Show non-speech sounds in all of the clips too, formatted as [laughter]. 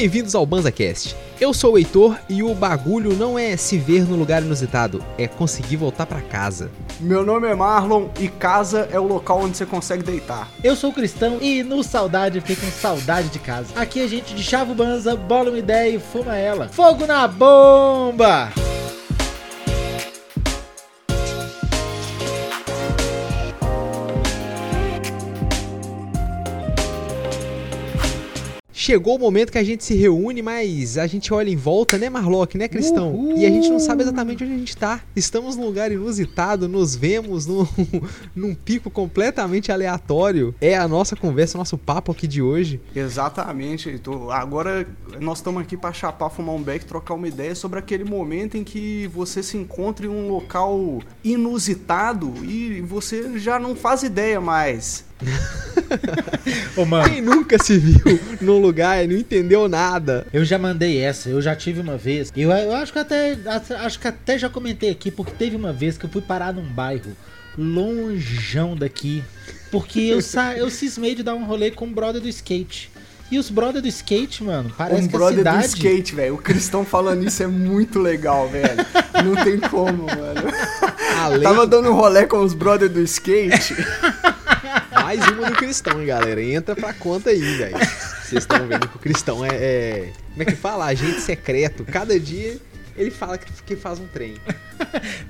Bem-vindos ao BanzaCast. Eu sou o Heitor e o bagulho não é se ver no lugar inusitado, é conseguir voltar pra casa. Meu nome é Marlon e casa é o local onde você consegue deitar. Eu sou cristão e no saudade fiquei com saudade de casa. Aqui a gente de chava o banza, bola uma ideia e fuma ela. Fogo na bomba! Chegou o momento que a gente se reúne, mas a gente olha em volta, né, Marlock, né, Cristão? Uhul. E a gente não sabe exatamente onde a gente tá. Estamos num lugar inusitado, nos vemos num, [laughs] num pico completamente aleatório. É a nossa conversa, nosso papo aqui de hoje. Exatamente, Heitor. Agora nós estamos aqui para chapar, fumar um beck, trocar uma ideia sobre aquele momento em que você se encontra em um local inusitado e você já não faz ideia mais. Ô, mano, Quem nunca se viu num lugar e não entendeu nada? eu já mandei essa, eu já tive uma vez. Eu, eu acho que até acho que até já comentei aqui, porque teve uma vez que eu fui parar num bairro longeão daqui. Porque eu, sa [laughs] eu cismei de dar um rolê com o brother do skate. E os brother do skate, mano, parece um que brother cidade... do skate, velho. O Cristão falando isso é muito legal, velho. Não tem como, mano. [laughs] Além, Tava dando um rolê com os brother do skate. [laughs] mais uma do Cristão, hein, galera? Entra pra conta aí, velho. Vocês estão vendo que o Cristão é, é- Como é que fala? Agente secreto. Cada dia ele fala que, faz um trem.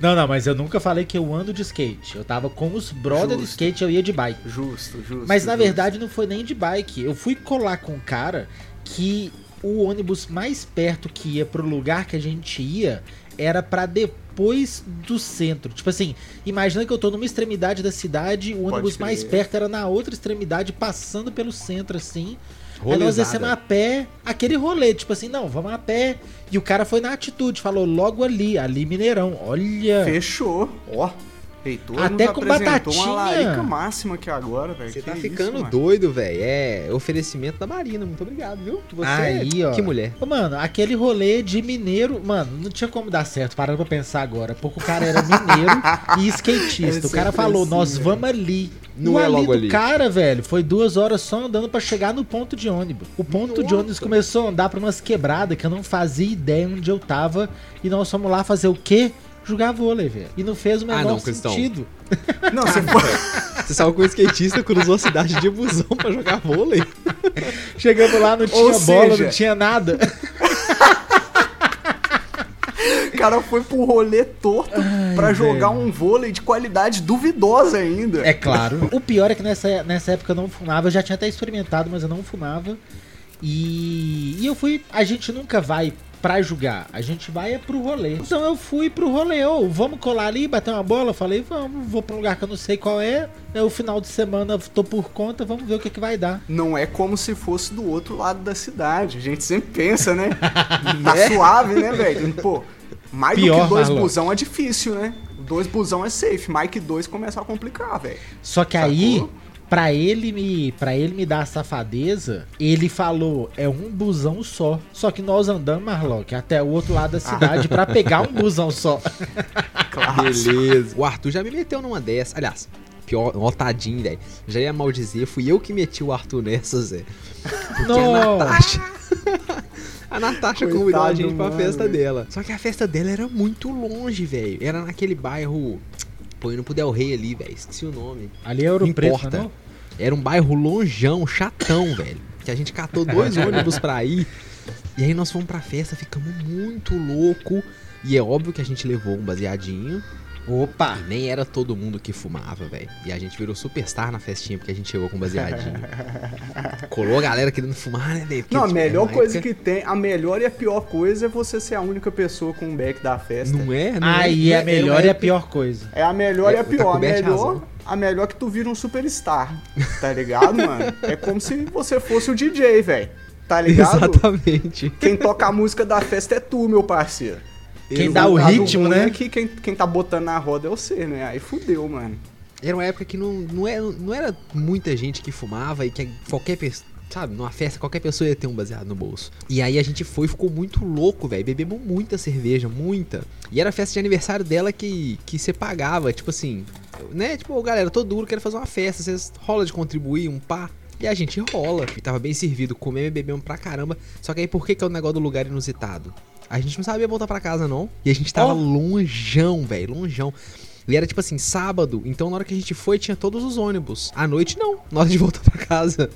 Não, não, mas eu nunca falei que eu ando de skate. Eu tava com os brother do skate, eu ia de bike. Justo, justo. Mas na justo. verdade não foi nem de bike. Eu fui colar com um cara que o ônibus mais perto que ia pro lugar que a gente ia era pra depois do centro. Tipo assim, imagina que eu tô numa extremidade da cidade, o ônibus mais perto era na outra extremidade, passando pelo centro assim. Aí nós Rolezada. descemos a pé, aquele rolê, tipo assim, não, vamos a pé. E o cara foi na atitude, falou logo ali, ali Mineirão. Olha. Fechou. Ó. Heitor Até nos com apresentou batatinha. uma larica máxima aqui agora, velho. Você tá isso, ficando mano. doido, velho. É oferecimento da Marina. Muito obrigado, viu? Você Aí, é... ó. Que mulher. Ô, Mano, aquele rolê de mineiro, mano, não tinha como dar certo, parando pra pensar agora. Porque o cara era mineiro [laughs] e skatista. É o cara falou, assim, nós velho. vamos ali. Não o é ali logo do ali. cara, velho, foi duas horas só andando pra chegar no ponto de ônibus. O ponto de Nossa. ônibus começou a andar pra umas quebradas que eu não fazia ideia onde eu tava. E nós fomos lá fazer o quê? Jogar vôlei, velho. E não fez o Ah, menor não, Cristão. sentido. [laughs] Não, você foi. [laughs] Você saiu com um skatista cruzou a cidade de busão pra jogar vôlei. [laughs] Chegamos lá, não tinha Ou bola, seja- não tinha nada. O cara foi pro rolê torto pra jogar um vôlei de qualidade duvidosa ainda. É claro. O pior é que nessa, nessa época eu não fumava. Eu já tinha até experimentado, mas eu não fumava. E, e eu fui. A gente nunca vai pra jogar. A gente vai é pro rolê. Então eu fui pro rolê. Ô, vamos colar ali, bater uma bola? Eu falei, vamos, vou pra um lugar que eu não sei qual é. É o final de semana, tô por conta, vamos ver o que, que vai dar. Não é como se fosse do outro lado da cidade. A gente sempre pensa, né? [laughs] Tá Né? suave, né, velho? Pô, mais do Pior, que dois Marlon. busão é difícil, né? Dois busão é safe, mais que dois começa a complicar, velho. Só que Sacou? aí, pra ele me para ele me dar a safadeza, ele falou, é um busão só. Só que nós andamos, Marlock, até o outro lado da cidade pra pegar um busão só. [laughs] Claro. Beleza. O Arthur já me meteu numa dessa. Aliás, pior, ó, tadinho, velho. Já ia mal dizer, fui eu que meti o Arthur nessa, Zé. Porque a Não. Natasha. [laughs] a Natasha Coitado convidou a gente pra mano, festa velho. dela. Só que a festa dela era muito longe, velho. Era naquele bairro. Indo pro Del Rey ali, velho. Esqueci o nome. Ali é Ouro Não Preto, importa. não? Era um bairro longeão, chatão, velho. Que a gente catou dois [laughs] ônibus pra ir. E aí nós fomos pra festa, ficamos muito louco. E é óbvio que a gente levou um baseadinho. Opa! E nem era todo mundo que fumava, velho. E a gente virou superstar na festinha porque a gente chegou com baseadinho. [laughs] Colou a galera querendo fumar, né, velho? Porque, Não, a tipo, melhor coisa que tem, a melhor e a pior coisa é você ser a única pessoa com o back da festa. Não é? Não Aí é, é a é- melhor era e a pior coisa. É a melhor É, e a tá pior. A melhor, razão. a melhor é que tu vira um superstar. Tá ligado, mano? É como se você fosse o DJ, velho. Tá ligado? Exatamente. Quem toca a música da festa é tu, meu parceiro. Quem dá o ritmo, né? É que quem, quem tá botando na roda é você, né? Aí fudeu, mano. Era uma época que não, não, era, não era muita gente que fumava e que qualquer pessoa. Sabe, numa festa, qualquer pessoa ia ter um baseado no bolso. E aí a gente foi ficou muito louco, velho. Bebemos muita cerveja, muita. E era a festa de aniversário dela que, que você pagava, tipo assim, né? Tipo, galera, tô duro, quero fazer uma festa. Vocês rola de contribuir, um pá. E a gente rola. E tava bem servido, comemos e bebemos pra caramba. Só que aí por que, que é o negócio do lugar inusitado? A gente não sabia voltar pra casa, não. E a gente tava Ó. longeão, velho, longeão. E era tipo assim, sábado, então na hora que a gente foi tinha todos os ônibus. À noite não, na hora de voltar pra casa.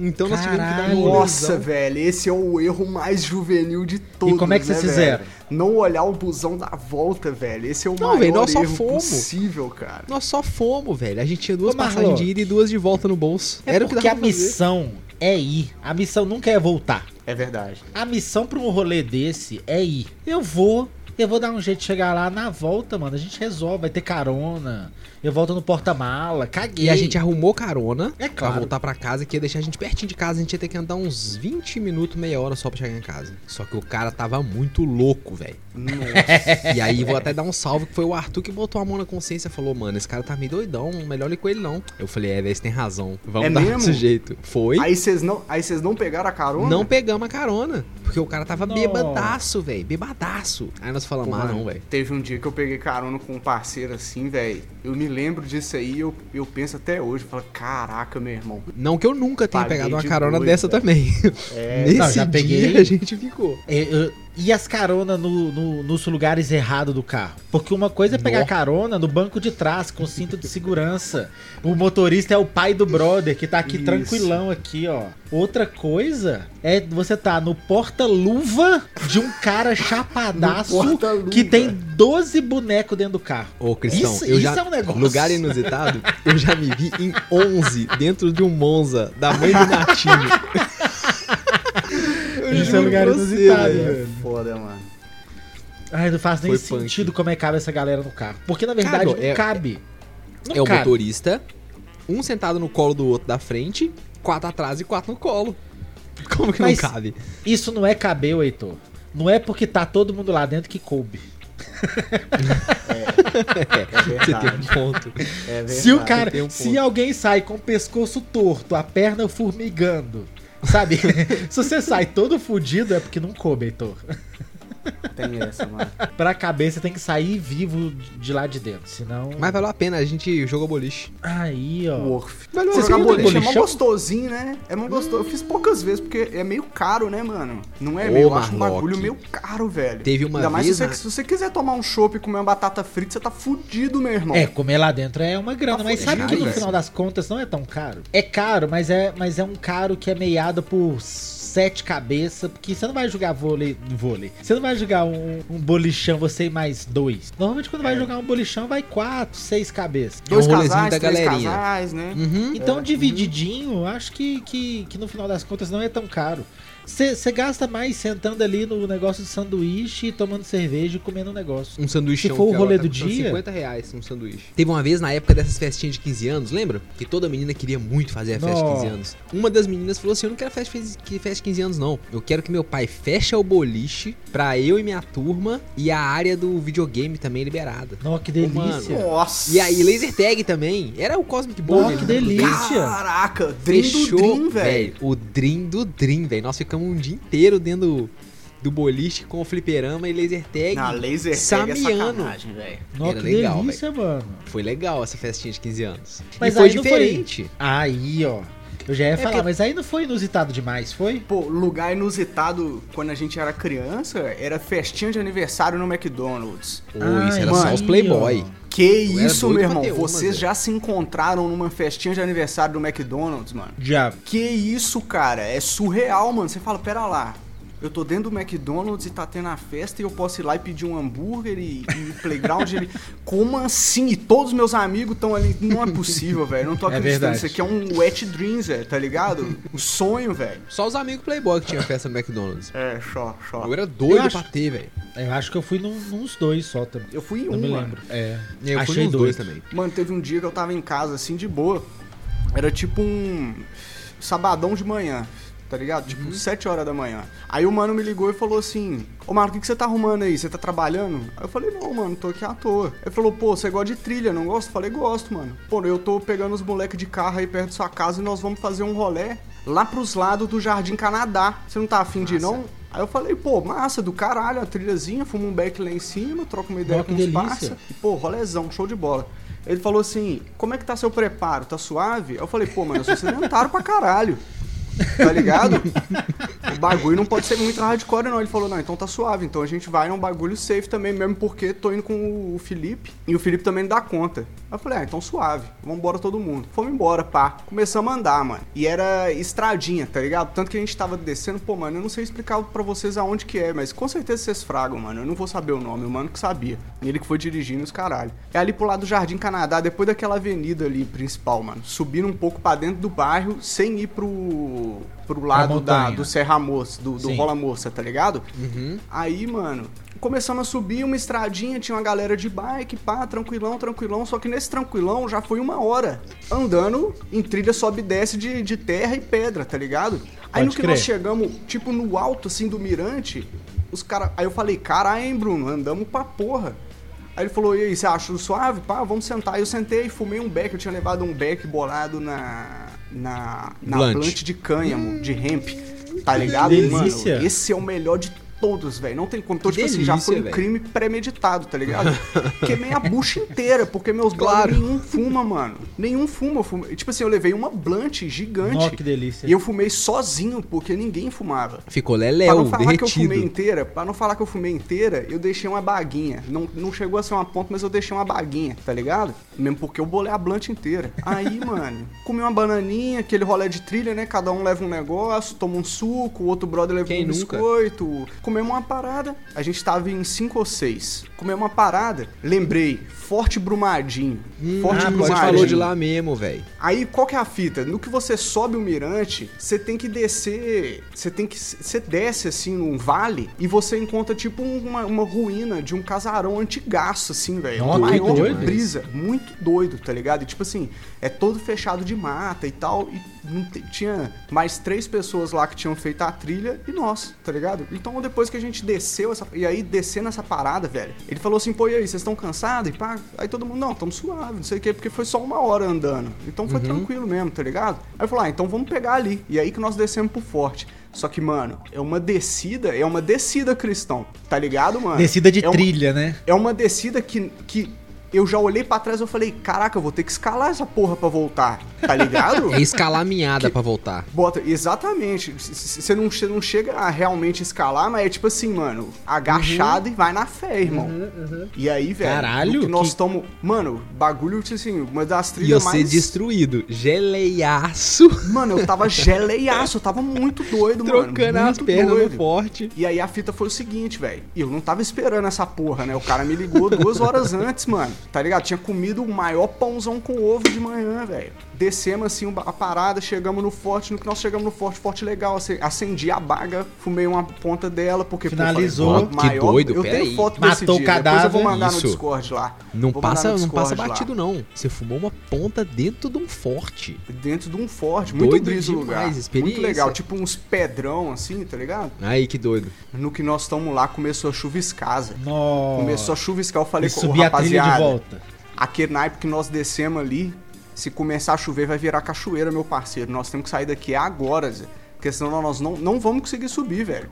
Então nós tivemos que dar Caralho. um Nossa, velho, esse é o erro mais juvenil de todos. como é que vocês né, fizeram? velho? Não olhar o busão da volta, velho. Esse é o Não, maior nós só erro fomos. possível, cara. Nós só fomos, velho. A gente tinha duas Ô, passagens de ida e duas de volta no bolso. É Era o que porque dava a fazer. missão é ir. A missão nunca é voltar. É verdade. A missão pra um rolê desse é ir. Eu vou, eu vou dar um jeito de chegar lá na volta, mano. A gente resolve, vai ter carona. Eu volto no porta-mala, caguei. E a gente arrumou carona É pra claro. voltar pra casa, que ia deixar a gente pertinho de casa. A gente ia ter que andar uns 20 minutos, meia hora só pra chegar em casa. Só que o cara tava muito louco, velho. Nossa. E aí vou até dar um salve, que foi o Arthur que botou a mão na consciência e falou, mano, esse cara tá meio doidão, melhor ir com ele não. Eu falei, é, velho, você tem razão. Vamos É dar mesmo? desse jeito. Foi. aí vocês não, aí vocês não pegaram a carona? Não pegamos a carona. Porque o cara tava Nossa. bebadaço, velho. Bebadaço. Aí nós falamos, ah, Mano, não, velho. Teve um dia que eu peguei carona com um parceiro assim, velho. Eu me lembro disso aí, eu, eu penso até hoje. Falo, caraca, meu irmão. Não que eu nunca tenha Paguei pegado uma de carona doido, dessa velho. também. É, [laughs] Nesse Não, já dia peguei. a gente ficou. Eu- eu- e as caronas no, no- nos lugares errados do carro? Porque uma coisa é pegar Nó. carona no banco de trás, com cinto de segurança. O motorista é o pai do brother, que tá aqui Isso. tranquilão aqui, ó. Outra coisa é você tá no porta-luva de um cara [laughs] chapadaço que tem 12 bonecos dentro do carro. Ô, Cristão, Isso- eu isso já, é um negócio. lugar inusitado, eu já me vi em 11 dentro de um Monza da mãe do [laughs] Natinho. Isso é juro lugar inusitado, velho. velho. Foda, mano. Ai, não faz nem Foi punk. sentido como é que cabe essa galera no carro. Porque na verdade não é- cabe. Não É o cabe. motorista, um sentado no colo do outro da frente, quatro atrás e quatro no colo. [laughs] Como que Mas- não cabe? Isso não é caber, Heitor. Não é porque tá todo mundo lá dentro que coube. É [laughs] Você tem um ponto. É verdade. Se o cara, um se alguém sai com o pescoço torto, a perna formigando, sabe? [laughs] se você sai todo fudido é porque não coube, Heitor. Tem essa, mano. Pra cabeça tem que sair vivo de lá de dentro, senão. Mas valeu a pena, a gente jogou boliche. Aí, ó. Worth. Valeu Vocês Jogar viram boliche é mó bolichão? gostosinho, né? É mó gostoso. Eu fiz poucas vezes porque é meio caro, né, mano? Não é Ô, meio, eu acho um bagulho meio caro, velho. Teve uma Ainda mais vez se você, se você quiser tomar um chopp e comer uma batata frita, você tá fudido, meu irmão. É, comer lá dentro é uma grana, Tá mas sabe que no velho. final das contas não é tão caro? É caro, mas é, mas é um caro que é meiado por sete cabeças, porque você não vai jogar vôlei, vôlei. Você não vai jogar um, um bolichão, você e mais dois. Normalmente quando vai jogar um bolichão, vai quatro, seis cabeças. Dois É um casais, da três galerinha. casais, né? Uhum. Então, divididinho, acho que, que, que no final das contas não é tão caro. Você gasta mais sentando ali no negócio de sanduíche, tomando cerveja e comendo um negócio. Um sanduíche. Se for o rolê do dia- 50 reais um sanduíche. Teve uma vez na época dessas festinhas de 15 anos, lembra? Que toda menina queria muito fazer a festa de 15 Nossa. anos. Uma das meninas falou assim: Eu não quero festa festa de 15 anos, não. Eu quero que meu pai feche o boliche pra eu e minha turma e a área do videogame também liberada. Nossa, que Ô, mano. delícia. Nossa. E aí, laser tag também. Era o Cosmic Bowl. Nossa, que delícia. Caraca, Dream do Fechou, Dream, velho. velho. O Dream do Dream, velho. Nós ficamos um dia inteiro dentro do, do boliche com o fliperama e laser tag. Na laser tag é Sameando. sacanagem, velho. Era que legal, delícia, mano. Foi legal essa festinha de 15 anos. Mas e foi não foi- diferente. Aí, ó. Eu já ia falar, porque- mas aí não foi inusitado demais, foi? Pô, lugar inusitado quando a gente era criança era festinha de aniversário no McDonald's. Ô, Ai, isso era mano. só os Playboy. Que isso, meu irmão? uma, Vocês já se encontraram numa festinha de aniversário do McDonald's, mano? Já. Que isso, cara? É surreal, mano. Você fala, pera lá. Eu tô dentro do McDonald's e tá tendo a festa e eu posso ir lá e pedir um hambúrguer e, e playground ele. Como assim? E todos os meus amigos estão ali. Não é possível, velho. Não tô É acreditando. verdade. Isso aqui é um wet dreams, velho, tá ligado? O sonho, velho. Só os amigos Playboy que tinham festa no McDonald's. É, só, só. Eu era doido Eu acho- pra ter, velho. Eu acho que eu fui num, nos dois só também. Eu fui em Não um, me mano. lembro. É. Eu fui Achei nos dois doido. também. Mano, teve um dia que eu tava em casa, assim, de boa. Era tipo um sabadão de manhã, tá ligado? Tipo, Uhum. 7 horas da manhã. Aí o mano me ligou e falou assim: Ô, Marco, o que, que você tá arrumando aí? Você tá trabalhando? Aí eu falei: Não, mano, tô aqui à toa. Ele falou: Pô, você gosta de trilha, não gosta? Eu falei: Gosto, mano. Pô, eu tô pegando os moleques de carro aí perto da sua casa e nós vamos fazer um rolê lá pros lados do Jardim Canadá. Você não tá afim de ir, não? Aí eu falei, pô, massa do caralho, a trilhazinha, fumo um beck lá em cima, troco uma ideia com os parça. E, pô, rolezão, show de bola. Ele falou assim: Como é que tá seu preparo? Tá suave? Eu falei: Pô, mano, eu sou sedentário pra caralho. Tá ligado? o bagulho não pode ser muito hardcore, não. Ele falou, não, então tá suave. Então a gente vai num bagulho safe também, mesmo porque tô indo com o Felipe. E o Felipe também não dá conta. Aí eu falei, ah, então suave. Vamos embora todo mundo. Fomos embora, pá. Começamos a andar, mano. E era estradinha, tá ligado? Tanto que a gente tava descendo, pô, mano, eu não sei explicar pra vocês aonde que é, mas com certeza vocês fragam, mano. Eu não vou saber o nome, o mano que sabia. Ele que foi dirigindo os caralho. É ali pro lado do Jardim Canadá, depois daquela avenida ali principal, mano. Subindo um pouco pra dentro do bairro, sem ir pro pro lado da, do Serra Moça, do, do Rola Moça, tá ligado? Uhum. Aí, mano, começamos a subir uma estradinha, tinha uma galera de bike, pá, tranquilão, tranquilão. Só que nesse tranquilão já foi uma hora andando em trilha sobe e desce de, de terra e pedra, tá ligado? Aí Pode no que crer. nós chegamos, tipo, no alto, assim, do mirante, os caras. Aí eu falei, caralho, hein, Bruno, andamos pra porra. Aí ele falou, e aí, você acha suave? Pá, vamos sentar. Aí eu sentei, fumei um beck, eu tinha levado um beck bolado na. na. na blunt de cânhamo, de hemp. Tá ligado? delícia. Mano, esse é o melhor de todos, velho. Não tem como. Então, Que tipo assim, já delícia, foi um velho. crime premeditado, tá ligado? [laughs] Queimei a bucha inteira, porque meus Claro. brothers nenhum fuma, mano. Nenhum fuma. Fumei- Tipo assim, eu levei uma blunt gigante. Ó, que delícia. E eu fumei sozinho, porque ninguém fumava. Ficou Pra leléu, não falar que eu fumei derretido. inteira, pra não falar que eu fumei inteira, eu deixei uma baguinha. Não, não chegou a ser uma ponta, mas eu deixei uma baguinha, tá ligado? Mesmo porque eu bolei a blunt inteira. Aí, [laughs] mano, comi uma bananinha, aquele rolê de trilha, né? Cada um leva um negócio, toma um suco, o outro brother leva Quem um nunca? biscoito. Comemos uma parada. A gente tava em cinco ou seis. Comemos uma parada. Lembrei, Forte Brumadinho. Forte ah, Você Brumadinho. falou de lá mesmo, velho. Aí, qual que é a fita? No que você sobe o mirante, você tem que descer. Você tem que. Você desce assim num vale e você encontra tipo uma, uma ruína de um casarão antigaço, assim, velho. Um maior de doido. brisa. Muito doido, tá ligado? E tipo assim, é todo fechado de mata e tal. E tinha mais três pessoas lá que tinham feito a trilha e nós, tá ligado? Então depois que a gente desceu essa. E aí, descendo essa parada, velho, ele falou assim, pô, e aí, vocês estão cansados? E pá, aí todo mundo, não, tamo suave, não sei o quê, porque foi só uma hora andando. Então foi tranquilo mesmo, tá ligado? Aí eu falei, ah, então vamos pegar ali. E aí que nós descemos pro forte. Só que, mano, é uma descida, é uma descida, cristão. Tá ligado, mano? Descida de é uma- trilha, né? é uma descida que, que eu já olhei pra trás e falei, caraca, eu vou ter que escalar essa porra pra voltar. Tá ligado? [laughs] É escalar a minhada pra voltar. Bota, exatamente. Você não, cê não chega a realmente escalar, mas é tipo assim, mano, agachado e vai na fé, irmão. E aí, velho, Caralho, que nós que- estamos. Mano, bagulho, tipo assim, uma das E trilhas você mais. destruído. Geleiaço. Mano, eu tava geleiaço, eu tava muito doido, mano. Trocando as pernas doido. no forte. E aí a fita foi o seguinte, velho. E eu não tava esperando essa porra, né? O cara me ligou duas horas [laughs] antes, mano. Tá ligado? Tinha comido o maior pãozão com ovo de manhã, velho. Descemos assim a parada, chegamos no forte. No que nós chegamos no forte, forte legal. ace- Acendi a baga, fumei uma ponta dela, porque pô, Finalizou. falei, pô, Que doido, Eu tenho aí. foto Matou desse o dia. Depois eu vou cadáver. mandar Isso. no Discord lá. Não Vou passa, não passa Discord lá. batido, não. Você fumou uma ponta dentro de um forte. Dentro de um forte, muito Doido brisa o demais, lugar. Muito experiência. legal, tipo uns pedrão assim, tá ligado? Aí, que doido. No que nós estamos lá, começou a chuviscar. Nossa. Começou a chuviscar, eu falei com o rapaziada. Volta. Aquele naipe que nós descemos ali, se começar a chover, vai virar cachoeira, meu parceiro. Nós temos que sair daqui agora, Zé. Porque senão nós não, não vamos conseguir subir, velho.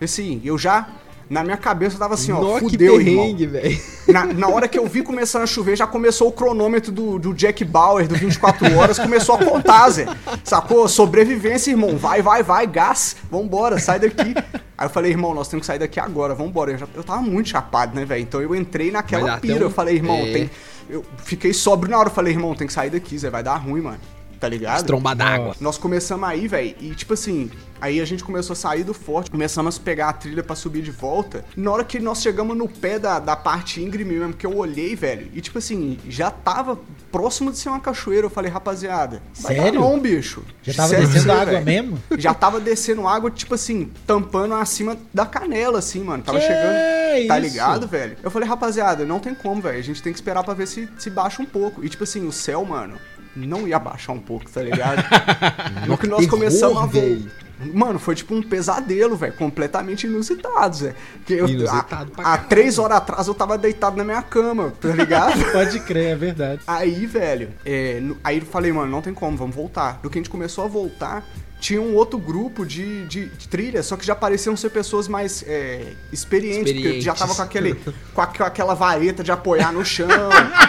Assim, eu já. Na minha cabeça eu tava assim, ó, Nó, que fudeu, irmão. perrengue, velho. Na, na hora que eu vi começando a chover, já começou o cronômetro do, do Jack Bauer, do 24 horas, começou a contar, Zé. Sacou? Sobrevivência, irmão. Vai, vai, vai, gás. Vambora, sai daqui. Aí eu falei, irmão, nós temos que sair daqui agora, vambora. Eu, já, eu tava muito chapado, né, velho? Então eu entrei naquela pira. um- Eu falei, irmão, é. tem. Eu fiquei sóbrio na hora. Eu falei, irmão, tem que sair daqui, Zé. Vai dar ruim, mano. Tá ligado? Tromba d'água. Nós começamos aí, velho, e tipo assim, aí a gente começou a sair do forte, começamos a pegar a trilha pra subir de volta. Na hora que nós chegamos no pé da, da parte íngreme mesmo, que eu olhei, velho, e tipo assim, já tava próximo de ser uma cachoeira. Eu falei, rapaziada, vai dar Sério? não, bicho. Já tava Sério, descendo sério, água velho. mesmo? Já tava descendo água, tipo assim, tampando acima da canela, assim, mano. Tava Que chegando. Tá isso? ligado, velho? Eu falei, rapaziada, não tem como, velho. A gente tem que esperar pra ver se, se baixa um pouco. E tipo assim, o céu, mano, não ia baixar um pouco, tá ligado? [laughs] no que nós começamos a ver. Mano, foi tipo um pesadelo, velho. Completamente inusitado, Zé. Que eu, Inusitado pra há, três horas atrás eu tava deitado na minha cama, tá ligado? [laughs] Pode crer, é verdade. Aí, velho, é, aí eu falei, mano, não tem como, vamos voltar. Do que a gente começou a voltar, tinha um outro grupo de, de, de trilha, só que já pareciam ser pessoas mais é, experientes, porque já tava com, aquele, [laughs] com, a, com aquela vareta de apoiar no chão,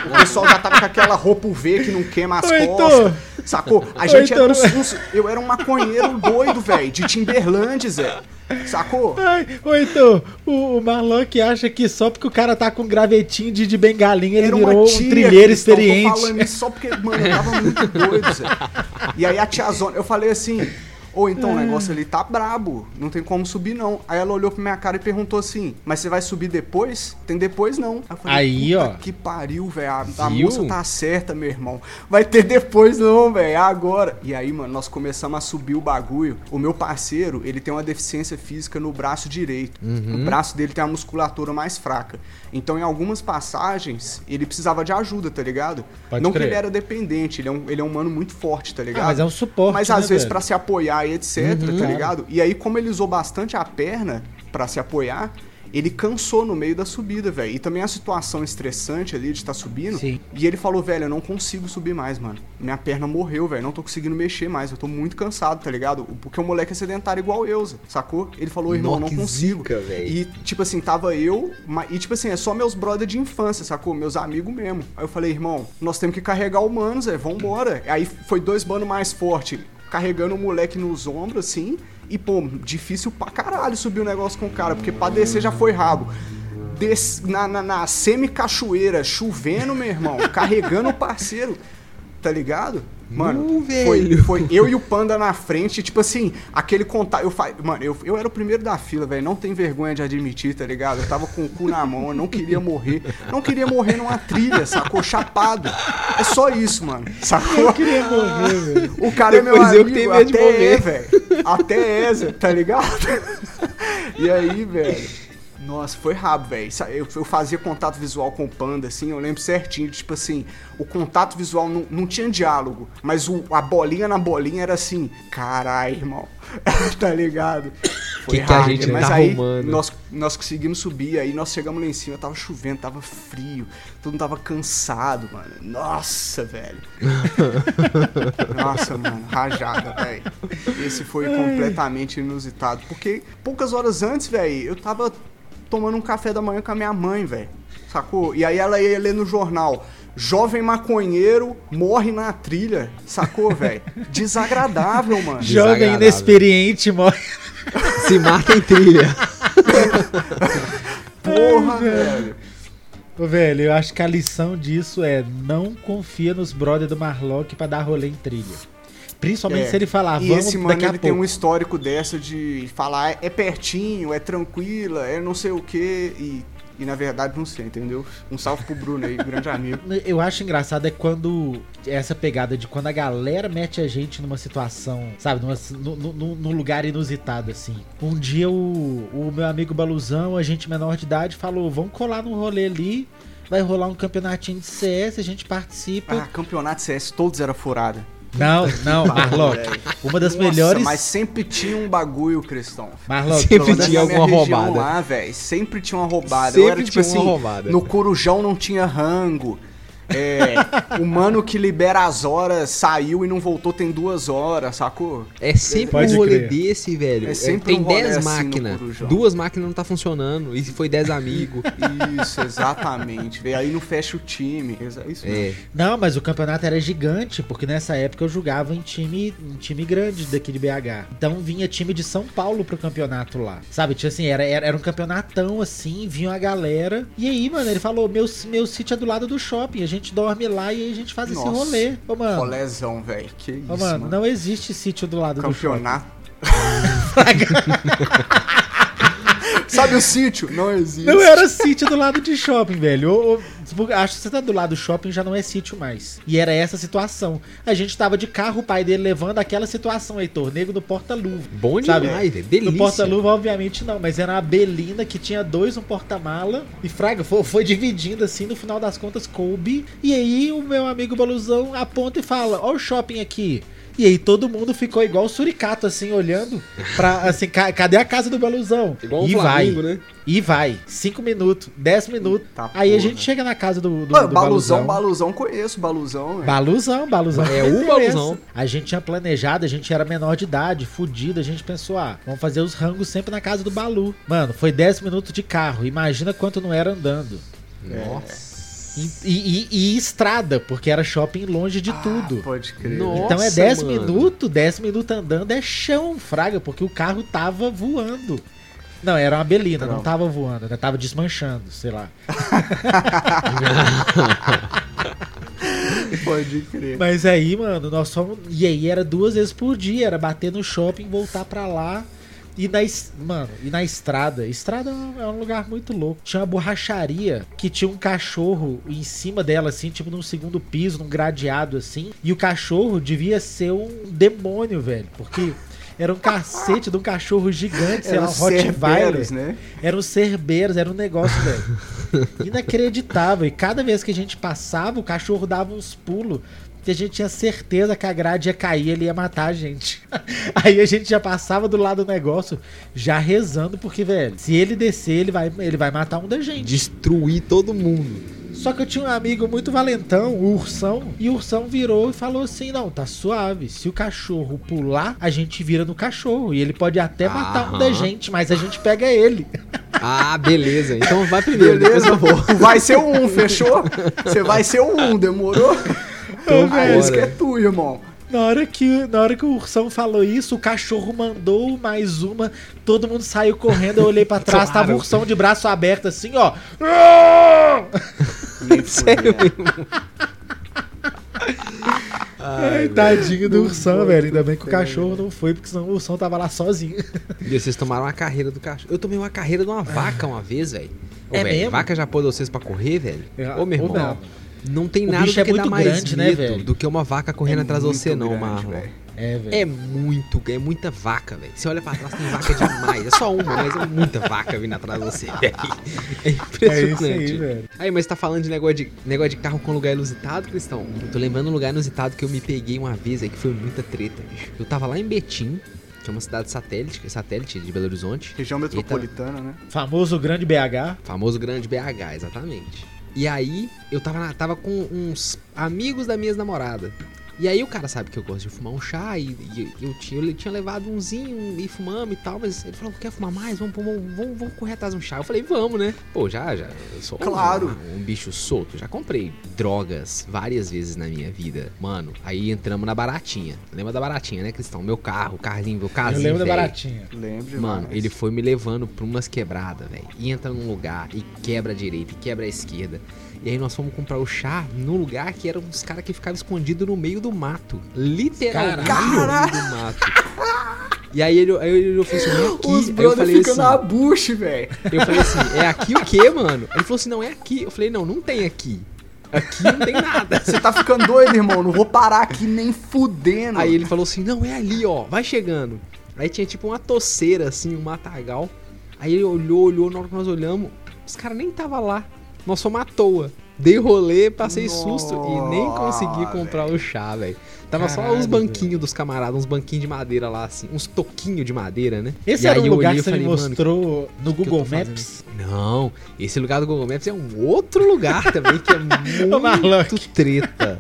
o pessoal já tava com aquela roupa UV que não queima as Oi, costas, Tô. sacou? A gente era uns, uns, Eu era um maconheiro doido, velho, de Timberland, Zé. Sacou? Ai, ô então, o, o Marlock acha que só porque o cara tá com gravetinho de, de bengalinha ele virou um trilheiro experiente. falando isso só porque, mano, eu tava muito doido, Zé. E aí a tiazona, eu falei assim, ou então o negócio ali tá brabo, não tem como subir não. Aí ela olhou pra minha cara e perguntou assim, mas você vai subir depois? Tem depois não. Aí, falei, Aí, "Puta ó. Que pariu, velho. A, a moça tá certa, meu irmão. Vai ter depois não, velho. É agora. E aí, mano, nós começamos a subir o bagulho. O meu parceiro, ele tem uma deficiência física no braço direito. Uhum. O braço dele tem uma musculatura mais fraca. Então, em algumas passagens, ele precisava de ajuda, tá ligado? Pode não que crer. ele era dependente, ele é um, ele é um mano muito forte, tá ligado? Ah, mas é um suporte, Mas né, às vezes pra se apoiar e etc, Uhum, tá ligado? E aí, como ele usou bastante a perna pra se apoiar, ele cansou no meio da subida, velho. E também a situação estressante ali de estar subindo. Sim. E ele falou, velho, eu não consigo subir mais, mano. Minha perna morreu, velho. Não tô conseguindo mexer mais. Eu tô muito cansado, tá ligado? Porque o moleque é sedentário igual eu, sacou? Ele falou, irmão, não consigo. zica. E, tipo assim, tava eu, e tipo assim, é só meus brother de infância, sacou? Meus amigos mesmo. Aí eu falei, irmão, nós temos que carregar o mano, Zé, vambora. Aí foi dois banos mais fortes, carregando o moleque nos ombros, assim. E, pô, difícil pra caralho subir o negócio com o cara, porque pra descer já foi rabo. Des- na, na, na semi-cachoeira, chovendo, meu irmão, [laughs] carregando o parceiro, tá ligado? Mano, foi, foi eu e o Panda na frente, tipo assim, aquele contato. Eu fa... Mano, eu, eu era o primeiro da fila, velho. Não tem vergonha de admitir, tá ligado? Eu tava com o cu na mão, eu não queria morrer. Não queria morrer numa trilha, sacou? Chapado. É só isso, mano. Sacou? Eu queria morrer, velho. O cara é meu Depois eu amigo, que tenho medo de até morrer. é, velho. Até é, tá ligado? [laughs] E aí, velho. Nossa, foi rabo, velho. Eu, eu fazia contato visual com o Panda, assim, eu lembro certinho. Tipo assim, o contato visual não, não tinha diálogo, mas o, a bolinha na bolinha era assim, carai, irmão. [laughs] tá ligado? Que que a gente mas tá aí arrumando? nós, nós conseguimos subir, aí nós chegamos lá em cima, tava chovendo, tava frio, todo mundo tava cansado, mano. Nossa, velho. [laughs] Nossa, mano, rajada, velho. Esse foi completamente inusitado. Porque poucas horas antes, velho, eu tava tomando um café da manhã com a minha mãe, velho. Sacou? E aí ela ia ler no jornal. Jovem maconheiro morre na trilha. Sacou, velho? Desagradável, mano. Jovem Desagradável. inexperiente morre. [laughs] Se marca em trilha. [laughs] Porra, velho. Ô, velho, eu acho que a lição disso é não confia nos brother do Marlock pra dar rolê em trilha. Principalmente É. se ele falar, e vamos esse mano daqui a ele pouco. tem um histórico dessa de falar é, pertinho, é tranquila, é não sei o que e, e na verdade não sei, entendeu? Um salve pro Bruno aí, grande amigo. [laughs] Eu acho engraçado é quando essa pegada de quando a galera mete a gente numa situação, sabe, numa, nu- nu- nu- num lugar inusitado assim. Um dia o, o meu amigo Baluzão, a gente menor de idade, falou: vamos colar num rolê ali, vai rolar um campeonatinho de CS, a gente participa. Ah, campeonato CS todos era furada. Não, não, Marlock. Uma das Nossa, melhores. mas sempre tinha um bagulho, Cristão. Marlock, Sempre tinha alguma região roubada. lá, velho, sempre tinha uma roubada. Sempre Eu era tipo tinha uma assim, roubada. no Corujão não tinha rango. É, o mano que libera as horas saiu e não voltou tem duas horas, sacou? É sempre Pode um rolê crer. desse, velho. É sempre Tem um rolê 10 assim no máquinas. Corujão. Duas máquinas não tá funcionando. E se foi 10 amigos. Isso, exatamente. Aí não fecha o time. É isso É. Não, mas o campeonato era gigante, porque nessa época eu jogava em time, em time grande daqui de BH. Então vinha time de São Paulo pro campeonato lá. Sabe, tinha assim, era, era, era um campeonatão assim, vinha a galera. E aí, mano, ele falou: meu, meu sítio é do lado do shopping, a gente dorme lá e aí a gente faz esse Nossa. rolê. Ô, mano. Rolézão, velho. Que isso, Ô, mano, mano. não existe sítio do lado Campeonato. [laughs] Sabe o sítio? Não existe. Não era sítio do lado de shopping, velho. Ô, ô, acho que você tá do lado do shopping já não é sítio mais. E era essa situação. A gente tava de carro, o pai dele levando aquela situação, Heitor, nego do porta-luva. Bom Sabe? demais, velho. Delícia. No porta-luva, obviamente, não, mas era uma belina que tinha dois, um porta-mala. E Fraga foi, foi dividindo assim, no final das contas, coube. E aí o meu amigo Baluzão aponta e fala: Ó, o shopping aqui. E aí todo mundo ficou igual o suricato, assim, olhando pra, assim, ca- cadê a casa do Baluzão? Igual o e Flamengo, vai, né? e vai. Cinco minutos, dez minutos. Tá aí a porra. gente chega na casa do, do, Mano, do baluzão, Baluzão. baluzão, conheço, baluzão, velho. Baluzão, baluzão. É o baluzão. A gente tinha planejado, a gente era menor de idade, fudido. A gente pensou, ah, vamos fazer os rangos sempre na casa do Balu. Mano, foi 10 minutos de carro. Imagina quanto não era andando. Nossa. E, e- e- estrada, porque era shopping longe de Ah, tudo. Pode crer. Nossa. Então é 10 mano. minutos, 10 minutos andando é chão, fraga, porque o carro tava voando. Não, era uma belina, não, Não. tava voando, né? Tava desmanchando, sei lá. [laughs] Pode crer. Mas aí, mano, nós fomos. E aí era duas vezes por dia, era bater no shopping, voltar pra lá. E na, mano, e na estrada, estrada é um- é um lugar muito louco. Tinha uma borracharia que tinha um cachorro em cima dela, assim, tipo num segundo piso, num gradeado, assim. E o cachorro devia ser um demônio, velho. Porque era um cacete de um cachorro gigante, sei Era lá, um Rottweiler. Cerberus, né? Eram os cerbeiros, era um negócio, velho. [laughs] Inacreditável. E cada vez que a gente passava, o cachorro dava uns pulos. Que a gente tinha certeza que a grade ia cair, ele ia matar a gente. [laughs] Aí a gente já passava do lado do negócio, já rezando, porque, velho, se ele descer, ele vai, ele vai matar um da gente. Destruir todo mundo. Só que eu tinha um amigo muito valentão, o Ursão, e o Ursão virou e falou assim: não, tá suave. Se o cachorro pular, a gente vira no cachorro. E ele pode até matar um da Aham. gente, mas a gente pega ele. [laughs] Ah, beleza. Então vai primeiro, depois eu vou. Vai ser o um, fechou? Você vai ser o um, demorou? [laughs] Então, Ah, esse que é tu, irmão. Na hora, que, na hora que o Ursão falou isso, o cachorro mandou mais uma, todo mundo saiu correndo, eu olhei pra [laughs] trás, Claro. tava o Ursão de braço aberto assim, ó. Nem Sério mesmo. [laughs] Ai, tadinho do Ursão, velho. Ainda bem que o cachorro não foi, porque senão o Ursão tava lá sozinho. E vocês tomaram uma carreira do cachorro. Eu tomei uma carreira de uma vaca uma vez, velho. Ô, É velho, mesmo? Vaca já pôs vocês pra correr, velho? É, Ô, meu irmão. não. Não tem O nada bicho do é que dá muito mais grande, né, velho? do que uma vaca correndo É atrás de você, não, Marlon. velho. É, velho. É muito, é muita vaca, velho. Você olha pra trás, tem vaca demais. É só uma, mas é muita vaca vindo atrás de você, velho. É É impressionante. isso aí, velho. Aí, mas tá falando de negócio de, negócio de carro com lugar inusitado, Cristão? Eu tô lembrando um lugar inusitado que eu me peguei uma vez aí, que foi muita treta, bicho. Eu tava lá em Betim, que é uma cidade satélite, é satélite de Belo Horizonte. Região metropolitana, né? Famoso grande BH. Famoso grande BH, exatamente. E aí, eu tava, tava com uns amigos da minha namorada. E aí o cara sabe que eu gosto de fumar um chá e, e eu, tinha, eu tinha levado umzinho e fumamos e tal, mas ele falou, quer fumar mais? Vamos, vamos, vamos, vamos correr atrás de um chá. Eu falei, vamos, né? Pô, já, já, eu sou um- Claro. um, bicho solto, já comprei drogas várias vezes na minha vida. Mano, aí entramos na Baratinha. Lembra da Baratinha, né, Cristão? Meu carro, o carrinho, meu Eu carrinho, lembro da velho. baratinha. Lembro Mano, ele foi me levando pra umas quebradas, velho. E entra num lugar e quebra a direita e quebra a esquerda. E aí nós fomos comprar o chá num lugar que eram uns caras que ficavam escondidos no meio do mato. Literalmente Caralho. no meio do mato. E aí ele, aí ele falou assim, é aqui. Os eu falei ficam assim, na bush, velho. eu falei assim, é aqui o quê, mano? Ele falou assim, não, é aqui. Eu falei, não, não tem aqui. Aqui não tem nada. Você tá ficando doido, irmão. Não vou parar aqui nem fudendo. Aí ele falou assim: não, é ali, ó, vai chegando. Aí tinha tipo uma toceira, assim, um matagal. Aí ele olhou, olhou, na hora que nós olhamos, os caras nem tava lá. Nós fomos à toa. Dei rolê, passei susto e nem consegui Nossa, comprar o chá, velho. Tava só Caralho, os banquinhos dos camaradas, uns banquinhos de madeira lá, assim, uns toquinhos de madeira, né? Esse E era aí o lugar olhei que você me falei, mano, mostrou no que Google fazendo? Maps. Não, esse lugar do Google Maps é um outro lugar também que é [laughs] muito treta.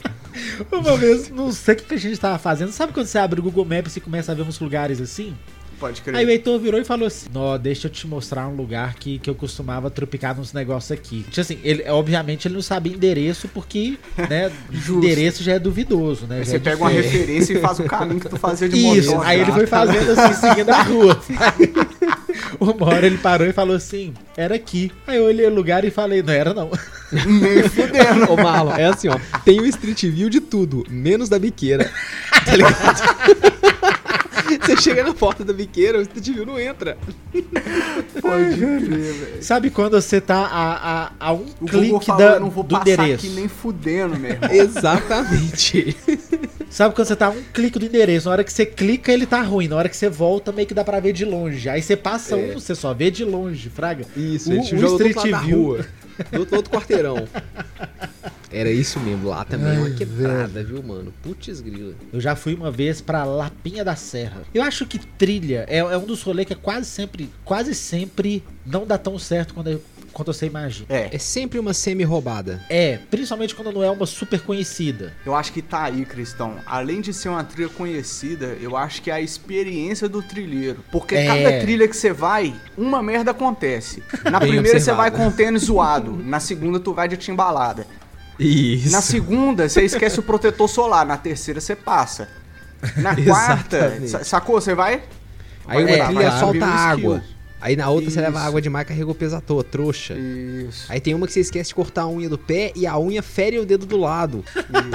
Uma vez, não sei o que que a gente tava fazendo. Sabe quando você abre o Google Maps e começa a ver uns lugares assim? Pode crer. Aí o Heitor virou e falou assim: Nó, deixa eu te mostrar um lugar que, que eu costumava tropicar nos negócios aqui. Tipo assim, ele, obviamente ele não sabia endereço, porque, [laughs] né, endereço já é duvidoso, né? Aí você é pega uma diferente. referência e faz o caminho que tu fazia de Isso, motor. aí ele foi fazendo assim, seguindo a rua. [laughs] [laughs] Uma hora ele parou e falou assim: era aqui. Aí eu olhei o lugar e falei: não era não. Nem fudendo. Ô, Marlon, é assim, ó. Tem o Street View de tudo, menos da biqueira. Tá ligado? [laughs] Você chega na porta da biqueira, o View não entra. Pode crer, velho. Sabe quando você tá a, a, a um O clique falou, da, eu não vou do passar endereço? aqui nem fudendo, meu irmão. [laughs] Exatamente. Sabe quando você tá a um clique do endereço? Na hora que você clica, ele tá ruim. Na hora que você volta, meio que dá pra ver de longe. Aí você passa É. um, você só vê de longe, fraga. Isso, O- ele te o joga do outro Street lado da View. rua. Do outro, outro quarteirão. [laughs] Era isso mesmo, lá também é Ai, uma quebrada, viu, mano? Putz grila. Eu já fui uma vez pra Lapinha da Serra. Eu acho que trilha é, é um dos rolês que é quase sempre, quase sempre não dá tão certo quando, quanto você imagina. É, É sempre uma semi-roubada. É, principalmente quando não é uma super conhecida. eu acho que tá aí, Cristão. Além de ser uma trilha conhecida, eu acho que é a experiência do trilheiro. Porque É. cada trilha que você vai, uma merda acontece. Na Bem primeira você vai com o tênis zoado. Na segunda tu vai de timbalada. Isso. Na segunda, você esquece o protetor solar. Na terceira, você passa. Na [laughs] quarta, sacou? Você vai. Aí vai uma É, trilha vai solta água. Aí na outra você leva Isso. água demais e carrega o peso à toa, trouxa. Isso. Aí tem uma que você esquece de cortar a unha do pé e a unha fere o dedo do lado.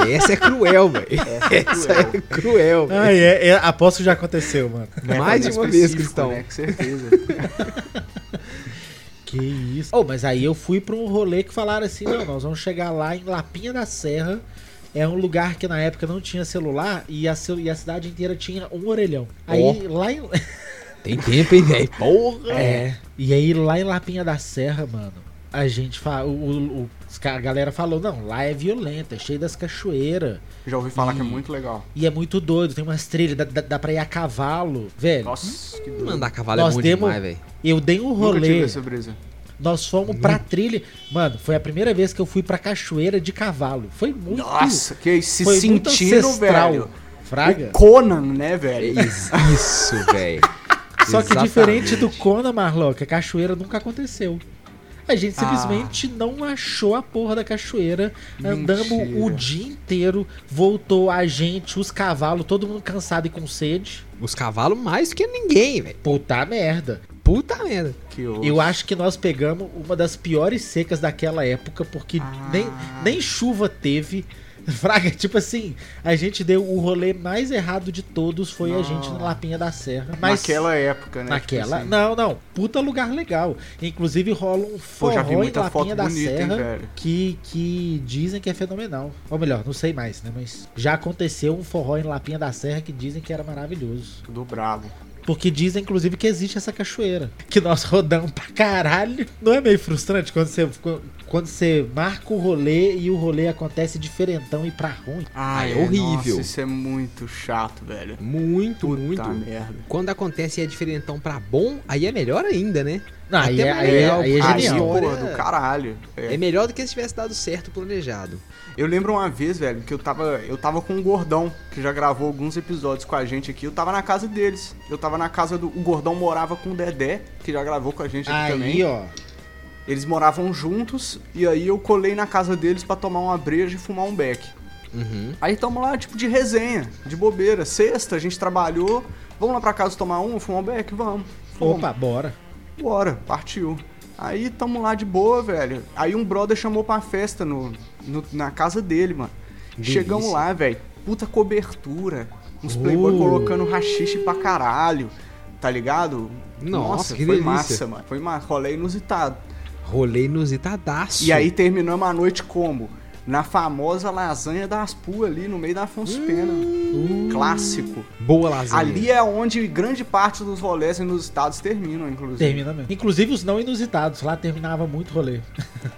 Essa é cruel, velho. Essa é [laughs] cruel, velho. Ah, é, é, aposto que já aconteceu, mano. Mais de uma vez, Cristão. Né? Com certeza. [laughs] Que isso. Oh, mas aí eu fui pra um rolê que falaram assim: não, nós vamos chegar lá em Lapinha da Serra. É um lugar que na época não tinha celular e a, e a cidade inteira tinha um orelhão. Aí lá em. [laughs] Tem tempo, hein, velho? Porra! É. E aí lá em Lapinha da Serra, mano, a gente fa... o, o- a galera falou, não, lá é violento, é cheio das cachoeiras. Já ouvi falar que é muito legal. E é muito doido, tem umas trilhas, dá, dá, dá pra ir a cavalo. Velho, Nossa, que doido. Mandar a cavalo Nós é bom demos- demais, velho. eu dei um Nunca tive rolê, essa brisa. nós fomos pra trilha. Mano, foi a primeira vez que eu fui pra cachoeira de cavalo. Foi muito. Nossa, que se foi muito sentindo, ancestral. velho. Fraga. O Conan, né, É velho? isso, isso, [laughs] velho. Só que Exatamente. diferente do Kona, Marlock, a cachoeira nunca aconteceu. A gente Ah. simplesmente não achou a porra da cachoeira. Andamos Mentira. o dia inteiro. Voltou a gente, os cavalos, todo mundo cansado e com sede. Os cavalos mais que ninguém, velho. Puta merda. Puta merda. Eu acho que nós pegamos uma das piores secas daquela época, porque Ah. nem, nem chuva teve. [laughs] Fraga, tipo assim, a gente deu o rolê mais errado de todos foi a Não. gente na Lapinha da Serra. Mas Naquela época, né? Naquela. tipo assim. Não, não. Puta lugar legal. Inclusive rola um Pô, forró já vi em muita Lapinha foto da bonita, hein, Serra velho. que, que dizem que é fenomenal. Ou melhor, não sei mais, né? Mas já aconteceu um forró em Lapinha da Serra que dizem que era maravilhoso. Tudo bravo. Porque dizem, inclusive, que existe essa cachoeira. Que nós rodamos pra caralho. Não é meio frustrante quando você, quando você marca o rolê e o rolê acontece diferentão e pra ruim? Ah, é horrível. Nossa, isso é muito chato, velho. Muito, Puta muito. merda. Quando acontece e é diferentão pra bom, aí é melhor ainda, né? Não, aí, Até é, mais aí, é, aí é genial. história- porra, do caralho. É. É melhor do que se tivesse dado certo planejado. Eu lembro uma vez, velho, que eu tava, eu tava com o Gordão, que já gravou alguns episódios com a gente aqui. Eu tava na casa deles. Eu tava na casa do. O Gordão morava com o Dedé, que já gravou com a gente aqui Aí, também. ó. Eles moravam juntos, e aí eu colei na casa deles pra tomar uma breja e fumar um beck. Uhum. Aí tamo lá, tipo, de resenha, de bobeira. Sexta, a gente trabalhou. Vamos lá pra casa tomar um, fumar um beck? Vamos. Fomos. Opa, bora. Bora, partiu. Aí tamo lá de boa, velho. Aí um brother chamou pra festa no, no- na casa dele, mano. Delícia. Chegamos lá, velho. Puta cobertura. Uns playboy Uh. colocando rachixe pra caralho. Tá ligado? Nossa, que foi delícia. massa, mano. Foi massa. Rolê inusitado. Rolê inusitadaço. E aí terminamos a noite como? Na famosa lasanha das Pu ali no meio da Afonso Pena. Clássico. Boa lasanha. Ali é onde grande parte dos rolês inusitados terminam, inclusive. Termina mesmo. Inclusive os não inusitados. Lá terminava muito rolê.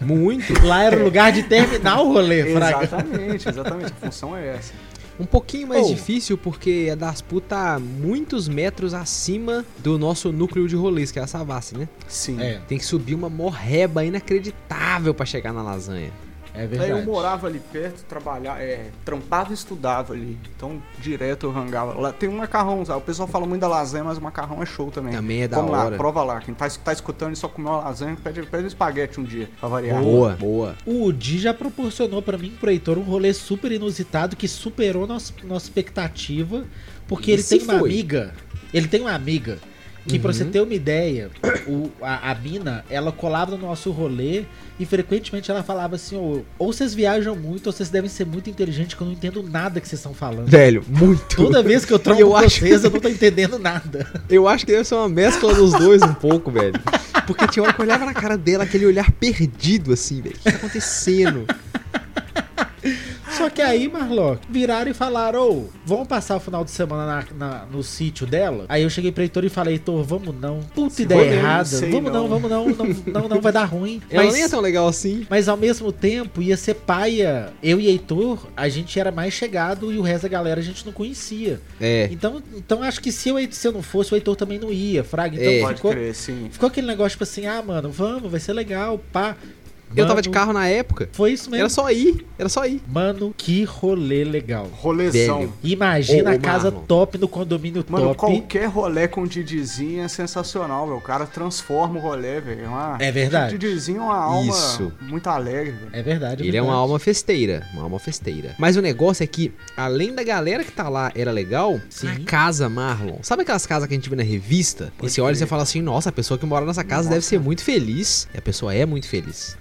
Muito. [laughs] Lá era o lugar de terminar o rolê, Fraga. Exatamente, exatamente. A função é essa. Um pouquinho mais Oh. difícil porque a das tá muitos metros acima do nosso núcleo de rolês, que é a Savassi, né? Sim. É, Tem que subir uma morreba inacreditável pra chegar na lasanha. É Aí verdade. eu morava ali perto, trabalhava, é, trampava e estudava ali. Então, direto eu rangava. Lá tem um macarrão, sabe? O pessoal fala muito da lasanha, mas o macarrão é show também. Também é da Vamos lá, hora. prova lá. Quem tá, tá escutando e só comeu uma lasanha, pede, pede um espaguete um dia, pra variar. Boa, boa. O Di já proporcionou pra mim e pro Heitor um rolê super inusitado que superou nossa, nossa expectativa. Porque E ele tem uma foi? amiga. Ele tem uma amiga. Que pra Uhum. você ter uma ideia, o- a, a mina, ela colava no nosso rolê e frequentemente ela falava assim: ou, ou vocês viajam muito, ou vocês devem ser muito inteligentes, que eu não entendo nada que vocês estão falando. Velho, muito. Toda vez que eu [laughs] troco Eu acho- vocês, eu não tô entendendo nada. [laughs] Eu acho que deve ser uma mescla dos dois um pouco, velho. Porque tinha hora que eu olhava na cara dela, aquele olhar perdido, assim, velho. O que tá acontecendo? Só que aí, Marlock, viraram e falaram: Ô, vamos passar o final de semana na- na- no sítio dela? Aí eu cheguei pro Heitor e falei: Heitor, vamos não. Puta Se ideia errada. Vamos não. não. vamos não. Não, não, não, vai dar ruim. [laughs] Ela Mas- nem é tão legal assim. Mas ao mesmo tempo ia ser paia. Eu e Heitor, a gente era mais chegado e o resto da galera a gente não conhecia. É. Então, então acho que se eu, se eu não fosse, o Heitor também não ia, Fraga. Então É. Pode ficou, crer, sim. ficou aquele negócio tipo assim: ah, mano, vamos, vai ser legal, pá. Eu tava de carro na época. Foi isso mesmo. Era só ir. Era só ir. Mano, que rolê legal. Rolezão. Velho. Imagina Ô, a casa Marlon. top no condomínio Mano, top. qualquer rolê com o Didizinho é sensacional, velho. O cara transforma o rolê, velho. É, uma... É verdade. O Didizinho é uma alma Isso. muito alegre, velho. É verdade. Ele é uma verdade. alma festeira, uma alma festeira. Mas o negócio é que, além da galera que tá lá era legal, Sim. a casa Marlon. Sabe aquelas casas que a gente vê na revista? Pode e você olha e você fala assim, nossa, a pessoa que mora nessa casa Nossa. deve ser muito feliz. E a pessoa é muito feliz.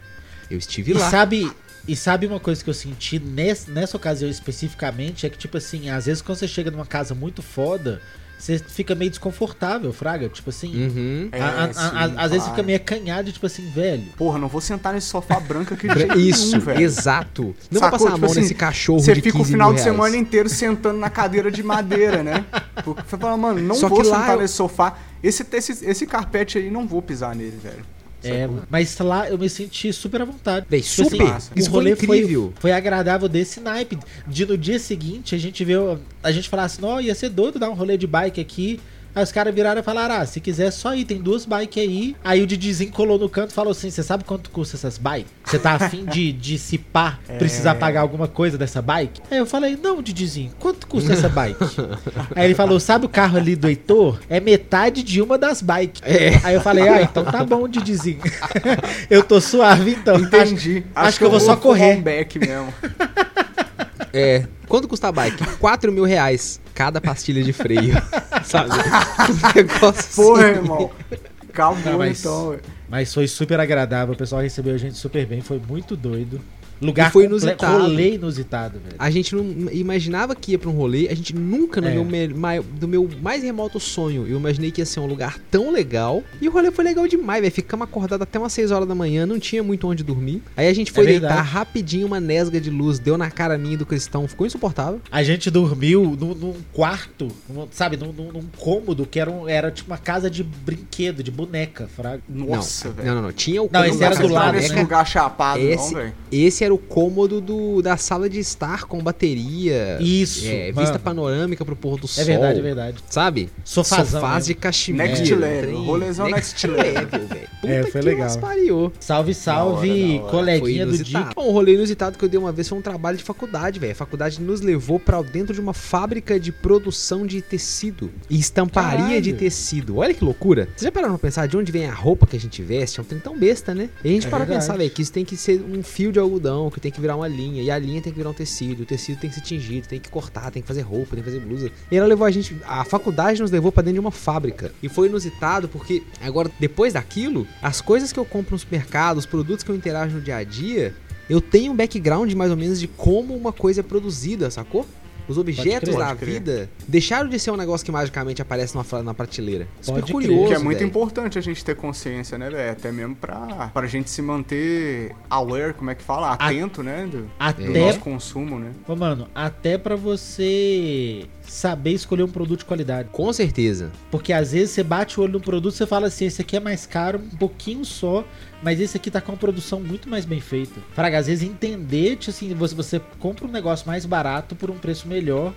Eu estive E lá. sabe, e sabe uma coisa que eu senti nessa, nessa ocasião especificamente? É que, tipo assim, às vezes quando você chega numa casa muito foda, você fica meio desconfortável, Fraga. Tipo assim. Uhum. É, a- a- a- sim, a- às vezes claro. fica meio acanhado, tipo assim, velho. Porra, não vou sentar nesse sofá branco aqui de Isso, nenhum, velho. exato. Não Sacou? vou passar a Tipo mão assim, nesse cachorro Você fica 15 o final de reais. semana inteiro sentando na cadeira de madeira, né? Porque você fala, mano, não Só vou sentar eu- nesse sofá. Esse, esse, esse carpete aí, não vou pisar nele, velho. É, Sacou? mas lá eu me senti super à vontade. Véi, Tipo super. massa. Isso o foi rolê incrível. Foi, foi agradável desse naipe. De no dia seguinte a gente viu. A gente falasse, não, ia ser doido dar um rolê de bike aqui. Aí os caras viraram e falaram: ah, se quiser só ir, tem duas bikes aí. Aí o Didizinho colou no canto e falou assim: você sabe quanto custa essas bikes? Você tá afim de, de se pá, precisar pagar alguma coisa dessa bike? Aí eu falei: não, Didizinho, quanto custa essa bike? [laughs] aí ele falou: sabe o carro ali do Heitor? É metade de uma das bikes. É. Aí eu falei: ah, então tá bom, Didizinho. [laughs] eu tô suave então. Entendi. Acho, que eu vou só fumar correr. um mesmo. [laughs] É. Quanto custa a bike? 4 mil reais. Cada pastilha de freio. [laughs] Sabe? Um negócio Porra, assim. irmão. Acabou Não, mas- então, velho. Mas foi super agradável, o pessoal recebeu a gente super bem, foi muito doido. Lugar E foi inusitado. rolê inusitado, velho. A gente não imaginava que ia pra um rolê, a gente nunca, no É. meu, mai- do meu mais remoto sonho, eu imaginei que ia ser um lugar tão legal. E o rolê foi legal demais, velho. Ficamos acordados até umas 6 horas da manhã, não tinha muito onde dormir. Aí a gente foi É deitar rapidinho, uma nesga de luz, deu na cara minha do cristão, ficou insuportável. A gente dormiu num, num quarto, num- sabe, num, num- num cômodo que era, um- era tipo uma casa de brinquedo, de boneca, fraga. Nossa, não, velho. não, não, não. Tinha o Não, esse cômodo era do lado, nesse boneca. lugar chapado, Esse- não, velho. Esse era o cômodo do, da sala de estar com bateria. Isso, É, mano. vista panorâmica pro pôr do É sol. verdade, é verdade. Sabe? Sofazão Sofás mesmo. de cachimbo. Next level, rolezão next level. velho. [laughs] Puta É, foi que legal. pariu. Salve, salve, Da hora, da hora. coleguinha do. Bom, o rolê inusitado que eu dei uma vez foi um trabalho de faculdade, velho. A faculdade nos levou pra dentro de uma fábrica de produção de tecido e estamparia Caralho. de tecido. Olha que loucura. Vocês já pararam pra pensar de onde vem a roupa que a gente veste? É um trem tão besta, né? E a gente É para verdade. pensar, velho, que isso tem que ser um fio de algodão, que tem que virar uma linha, e a linha tem que virar um tecido, o tecido tem que ser tingido, tem que cortar, tem que fazer roupa, tem que fazer blusa. E ela levou a gente, a faculdade nos levou pra dentro de uma fábrica. E foi inusitado porque agora depois daquilo, as coisas que eu compro no supermercado, os produtos que eu interajo no dia a dia, eu tenho um background mais ou menos de como uma coisa é produzida, sacou? Os objetos crer. da vida deixaram de ser um negócio que magicamente aparece numa, na prateleira. Super Pode crer. curioso. Que é muito velho. importante a gente ter consciência, né, velho? Até mesmo pra, pra gente se manter aware, como é que fala? Atento, né? Do, do Até, nosso consumo, né? ô, mano, até pra você saber escolher um produto de qualidade. Com certeza. Porque às vezes você bate o olho no produto e você fala assim, esse aqui é mais caro, um pouquinho só, mas esse aqui tá com uma produção muito mais bem feita. Fraga, às vezes entender, tipo assim, você, você compra um negócio mais barato por um preço melhor,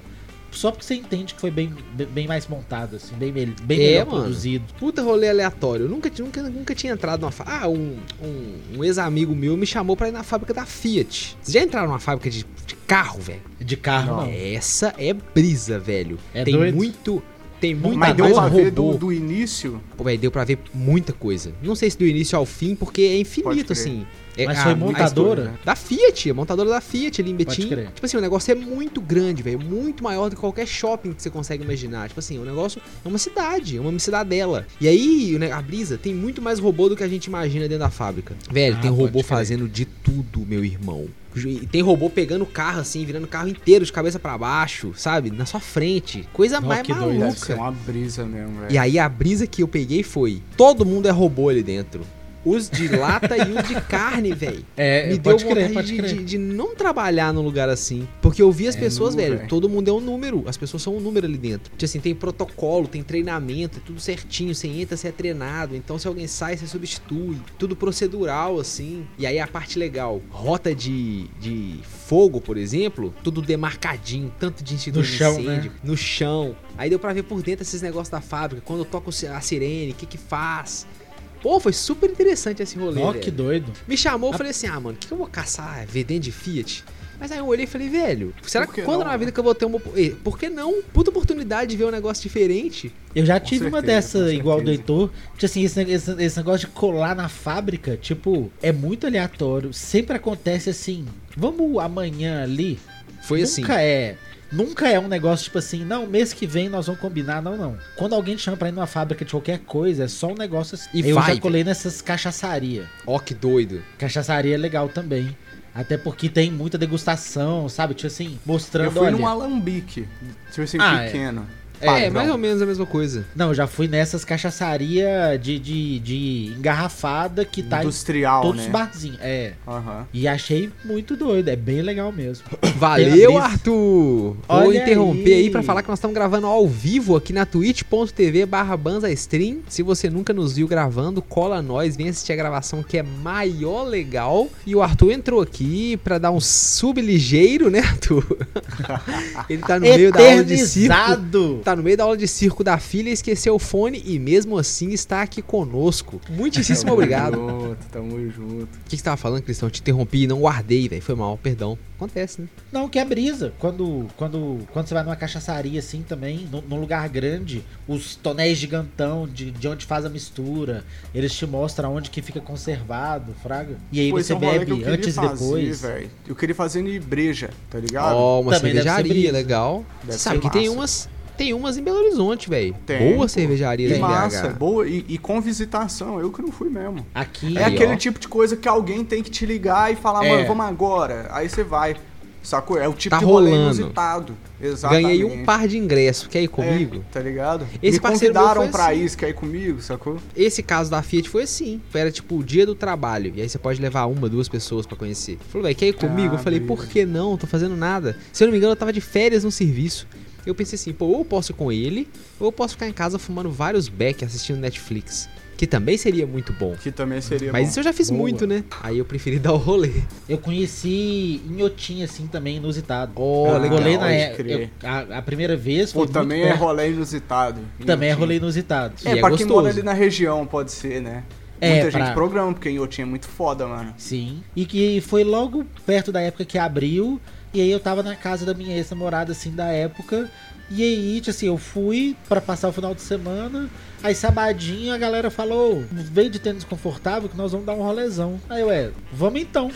só porque você entende que foi bem, bem- mais montado, assim, bem, bem É, melhor mano. produzido. Puta rolê aleatório. Eu nunca, nunca, nunca tinha entrado numa fábrica. Ah, um, um, um ex-amigo meu me chamou pra ir na fábrica da Fiat. Vocês já entraram numa fábrica de, de carro, velho? De carro, não. Essa é brisa, velho. É tem doido? muito. Tem muito Mas deu mais pra ver do, do início. Pô, velho, deu pra ver muita coisa. Não sei se do início ao fim, porque é infinito, assim. É, Mas a- foi a montadora? história, né? Da Fiat, a montadora da Fiat ali em Pode Betim. crer. Tipo assim, o negócio é muito grande, velho. Muito maior do que qualquer shopping que você consegue imaginar. Tipo assim, o negócio é uma cidade, é uma cidadela. E aí, a brisa tem muito mais robô do que a gente imagina dentro da fábrica. Velho, Ah, tem robô fazendo de tudo, meu irmão. E Tem robô pegando o carro assim, virando o carro inteiro de cabeça pra baixo, sabe? Na sua frente. Coisa Ó, mais que doido. Deve ser maluca. uma brisa mesmo, velho. E aí a brisa que eu peguei foi: todo mundo é robô ali dentro. Os de lata e os de carne, velho. É, Me deu vontade crer, de, de- de não trabalhar num lugar assim. Porque eu vi as É pessoas, nu, velho, todo mundo é um número. As pessoas são um número ali dentro. Tipo assim, tem protocolo, tem treinamento, é tudo certinho. Você entra, você é treinado. Então se alguém sai, você substitui. Tudo procedural, assim. E aí a parte legal, rota de, de fogo, por exemplo, tudo demarcadinho, tanto de instituto No de chão, incêndio, né? no chão. Aí deu pra ver por dentro esses negócios da fábrica. Quando eu toco a sirene, o que que faz? Pô, foi super interessante esse rolê, Ó, que doido. Me chamou, eu falei assim, ah, mano, o que, que eu vou caçar? Vendendo de Fiat? Mas aí eu olhei e falei, velho, será que que quando não, na né? vida que eu vou ter uma... Por que não? Puta oportunidade de ver um negócio diferente. Eu já Com tive uma certeza, dessa com igual do. Heitor. Tipo assim, esse, esse, esse negócio de colar na fábrica, tipo, é muito aleatório. Sempre acontece assim, vamos amanhã ali. Foi assim. Nunca é. Nunca é um negócio tipo assim, não, mês que vem nós vamos combinar, não, não. Quando alguém te chama pra ir numa fábrica de qualquer coisa, é só um negócio assim. E eu vai, já colei nessas cachaçaria. Ó, que doido. Cachaçaria é legal também. Até porque tem muita degustação, sabe? Tipo assim, mostrando, Eu fui olha... num alambique, tipo assim, Ah, pequeno. É, Padrão. mais ou menos a mesma coisa. Não, eu já fui nessas cachaçaria de, de, de engarrafada que tá em Industrial, todos né? os barzinhos. É. Aham. E achei muito doido, é bem legal mesmo. [coughs] Valeu. Arthur! Vou Olha interromper aí. aí. pra falar que nós estamos gravando ao vivo aqui na twitch.tv barra Stream. Se você nunca nos viu gravando, cola nós, vem assistir a gravação que é maior legal. E o Arthur entrou aqui pra dar um sub ligeiro, né, Arthur? [laughs] Ele tá no meio da aula de circo. Eternizado! Tá no meio da aula de circo da filha, esqueceu o fone e mesmo assim está aqui conosco. Muitíssimo Tamo obrigado. junto, tamo junto. O que que você tava falando, Cristão? Eu te interrompi e não guardei, velho. Foi mal, perdão. Acontece, né? Não, que é brisa. Quando, quando, quando você vai numa cachaçaria assim também, num, num lugar grande, os tonéis gigantão de, de onde faz a mistura, eles te mostram onde que fica conservado, fraga. E aí Pô, você é um bebe antes e depois. velho. Eu queria fazer em breja, tá ligado? Ó, uma Também cervejaria legal. Deve Você sabe que tem massa. umas, tem umas em Belo Horizonte, velho. Boa cervejaria Que em massa, BH. boa. E, e com visitação, eu que não fui mesmo. Aqui, É Aí, aquele ó. tipo de coisa que alguém tem que te ligar e falar, É. mano, vamos agora. Aí você vai. Sacou? É o tipo Tá de rolê rolando. inusitado. Exatamente. Ganhei um par de ingressos. Quer ir comigo? É, tá ligado? Esse Me convidaram pra assim. isso, quer ir comigo, sacou? Esse caso da Fiat foi assim. Era tipo o dia do trabalho. E aí você pode levar uma, duas pessoas pra conhecer. Falou, velho, quer ir comigo? Ah, eu falei, brisa. por que não? Tô fazendo nada. Se eu não me engano, eu tava de férias no serviço. Eu pensei assim, pô, ou eu posso ir com ele, ou eu posso ficar em casa fumando vários beck assistindo Netflix. Que também seria muito bom. Que também seria Mas bom. isso eu já fiz Boa. muito, né? Aí eu preferi [laughs] dar o rolê. eu conheci Inhotim, assim, também, inusitado. Ó, Ah, legal. rolei na é- eu- a, a primeira vez Pô, foi muito também é rolê inusitado. Também é Inhotim. rolê inusitado. E É, é pra quem mora ali na região, pode ser, né? É, Muita pra- gente programa, porque Inhotim é muito foda, mano. Sim. E que foi logo perto da época que abriu. E aí eu tava na casa da minha ex-namorada, assim, da época. E aí, tipo assim, eu fui pra passar o final de semana. Aí sabadinho a galera falou: veio de tênis confortável que nós vamos dar um rolezão. Aí eu, é, vamos então.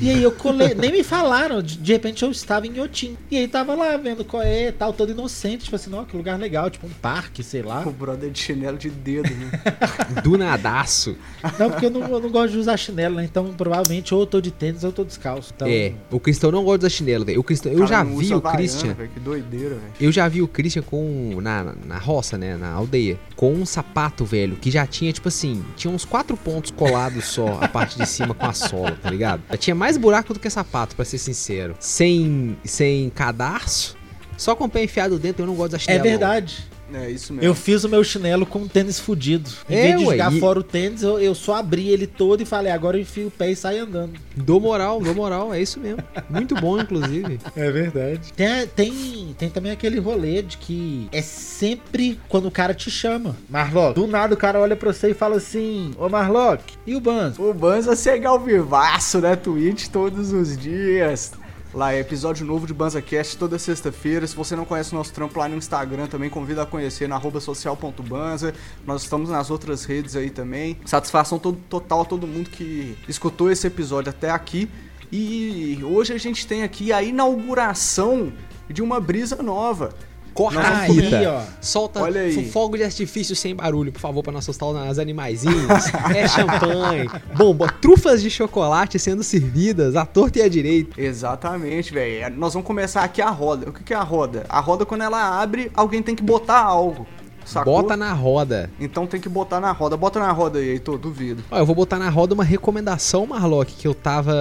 E aí eu colei, nem me falaram, de, de repente eu estava em Otim. E aí tava lá vendo qual é, tal, todo inocente, tipo assim, ó, que lugar legal, tipo um parque, sei lá. O brother de chinelo de dedo, né? [laughs] Do nadaço. Não, porque eu não, eu não gosto de usar chinelo, né? Então provavelmente ou eu tô de tênis ou eu tô descalço. Então, É, o Cristão não gosta de usar chinelo, velho. O Cristão, eu Cara, já vi o Christian. velho, Que doideira, velho. Eu já vi o Christian com. Na, na- na roça, né? Na aldeia. Com um sapato, velho, que já tinha, tipo assim, tinha uns quatro pontos colados só, a parte de cima com a sola, tá ligado? Já tinha mais buraco do que sapato, pra ser sincero. Sem, sem cadarço, só com o pé enfiado dentro, eu não gosto da É verdade. É isso mesmo. Eu fiz o meu chinelo com um tênis fudido. Em É, vez de ué, jogar e- fora o tênis, eu, eu só abri ele todo e falei, agora eu enfio o pé e saio andando. Dou moral, dou moral, é isso mesmo. Muito bom, inclusive. É verdade. Tem, tem, tem também aquele rolê de que é sempre quando o cara te chama. Marlock. Do nada o cara olha pra você e fala assim, ô Marlock, e o Banzo? O Banza segue ao vivaço, né? Twitch todos os dias. Lá é episódio novo de BanzaCast toda sexta-feira. Se você não conhece o nosso trampo lá no Instagram, também convido a conhecer arroba social.banza. Nós estamos nas outras redes aí também. Satisfação to- total a todo mundo que escutou esse episódio até aqui. E hoje a gente tem aqui a inauguração de uma brisa nova. Corta a fita. Aí, ó. Solta Olha aí. fo- fogo de artifício sem barulho, por favor, pra não assustar os animaizinhos. [laughs] é champanhe, bomba, trufas de chocolate sendo servidas à torta e à direita. Exatamente, velho. Nós vamos começar aqui a roda. O que que é a roda? A roda, quando ela abre, alguém tem que botar algo. Sacou? Bota na roda. Então tem que botar na roda. Bota na roda aí, Heitor, duvido. Ó, eu vou botar na roda uma recomendação, Marlock, que eu tava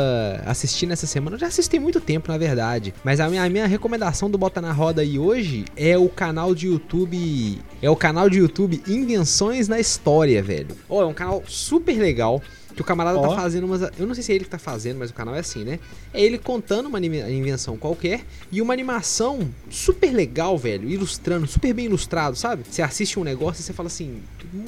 assistindo essa semana. Eu já assisti muito tempo, na verdade. Mas a minha, a minha recomendação do Bota na Roda aí hoje é o canal de YouTube. É o canal de YouTube Invenções na História, velho. Ó, é um canal super legal. Que o camarada Ó. tá fazendo umas. Eu não sei se é ele que tá fazendo, mas o canal é assim, né? É ele contando uma invenção qualquer e uma animação super legal, velho. Ilustrando, super bem ilustrado, sabe? Você assiste um negócio e você fala assim: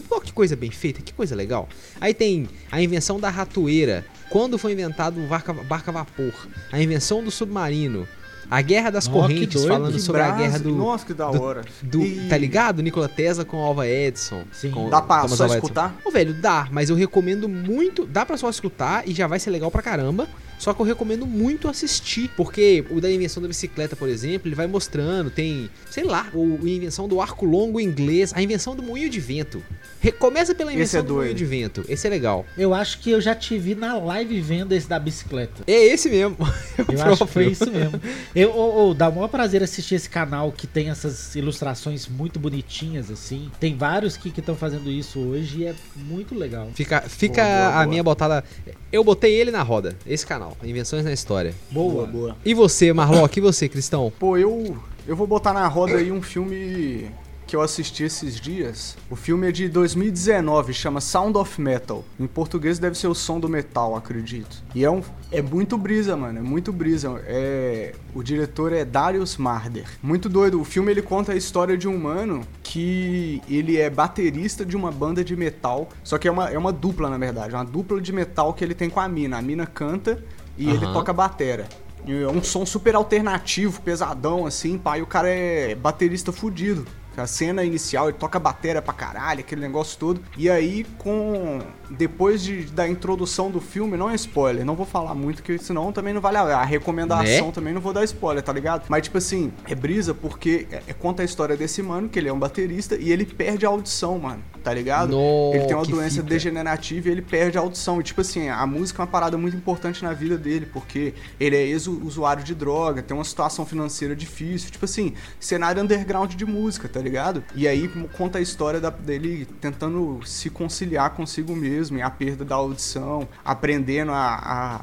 Pô, que coisa bem feita, que coisa legal. Aí tem a invenção da ratoeira. Quando foi inventado o barca, barca vapor. A invenção do submarino. A guerra das correntes, falando Que sobre a brasa. guerra do. Nossa, que da do- hora. do E Tá ligado? Nikola Tesla com Alva Edison. Sim. com Dá pra Thomas só Alva escutar? Ô, velho, dá, mas eu recomendo muito. Dá pra só escutar e já vai ser legal pra caramba. Só que eu recomendo muito assistir. Porque o da invenção da bicicleta, por exemplo, ele vai mostrando. Tem, sei lá, o, a invenção do arco longo inglês, a invenção do moinho de vento. Re- Começa pela invenção é do moinho de vento. Esse é legal. Eu acho que eu já te vi na live vendo esse da bicicleta. É esse mesmo. [laughs] O Eu acho que foi isso mesmo. Eu, ô, ô, dá o maior prazer assistir esse canal que tem essas ilustrações muito bonitinhas, assim. Tem vários que estão fazendo isso hoje e é muito legal. Fica, fica Boa, boa, a boa. minha botada. Eu botei ele na roda, esse canal, Invenções na História. Boa. boa. E você, Marlock, e você, Cristão? Pô, eu, eu vou botar na roda aí um filme que eu assisti esses dias. O filme é de 2019, chama Sound of Metal. Em português deve ser o som do metal, acredito. E é um é muito brisa, mano, é muito brisa. É o diretor é Darius Marder. Muito doido. O filme ele conta a história de um mano que ele é baterista de uma banda de metal, só que é uma, é uma dupla na verdade, uma dupla de metal que ele tem com a mina. A mina canta e ele Aham. toca batera. É um som super alternativo, pesadão, assim, e o cara é baterista fudido. A cena inicial, ele toca bateria pra caralho, aquele negócio todo. E aí, com. Depois de, da introdução do filme, não é spoiler, não vou falar muito, que senão também não vale a, a recomendação, Né? também não vou dar spoiler, tá ligado? Mas, tipo assim, é brisa porque é, é- conta a história desse mano, que ele é um baterista, e ele perde a audição, mano, tá ligado? No, ele tem uma doença fita. degenerativa e ele perde a audição. E, tipo assim, a música é uma parada muito importante na vida dele, porque ele é ex-usuário de droga, tem uma situação financeira difícil. Tipo assim, cenário underground de música, tá ligado? E aí conta a história da- dele tentando se conciliar consigo mesmo, e a perda da audição, aprendendo a-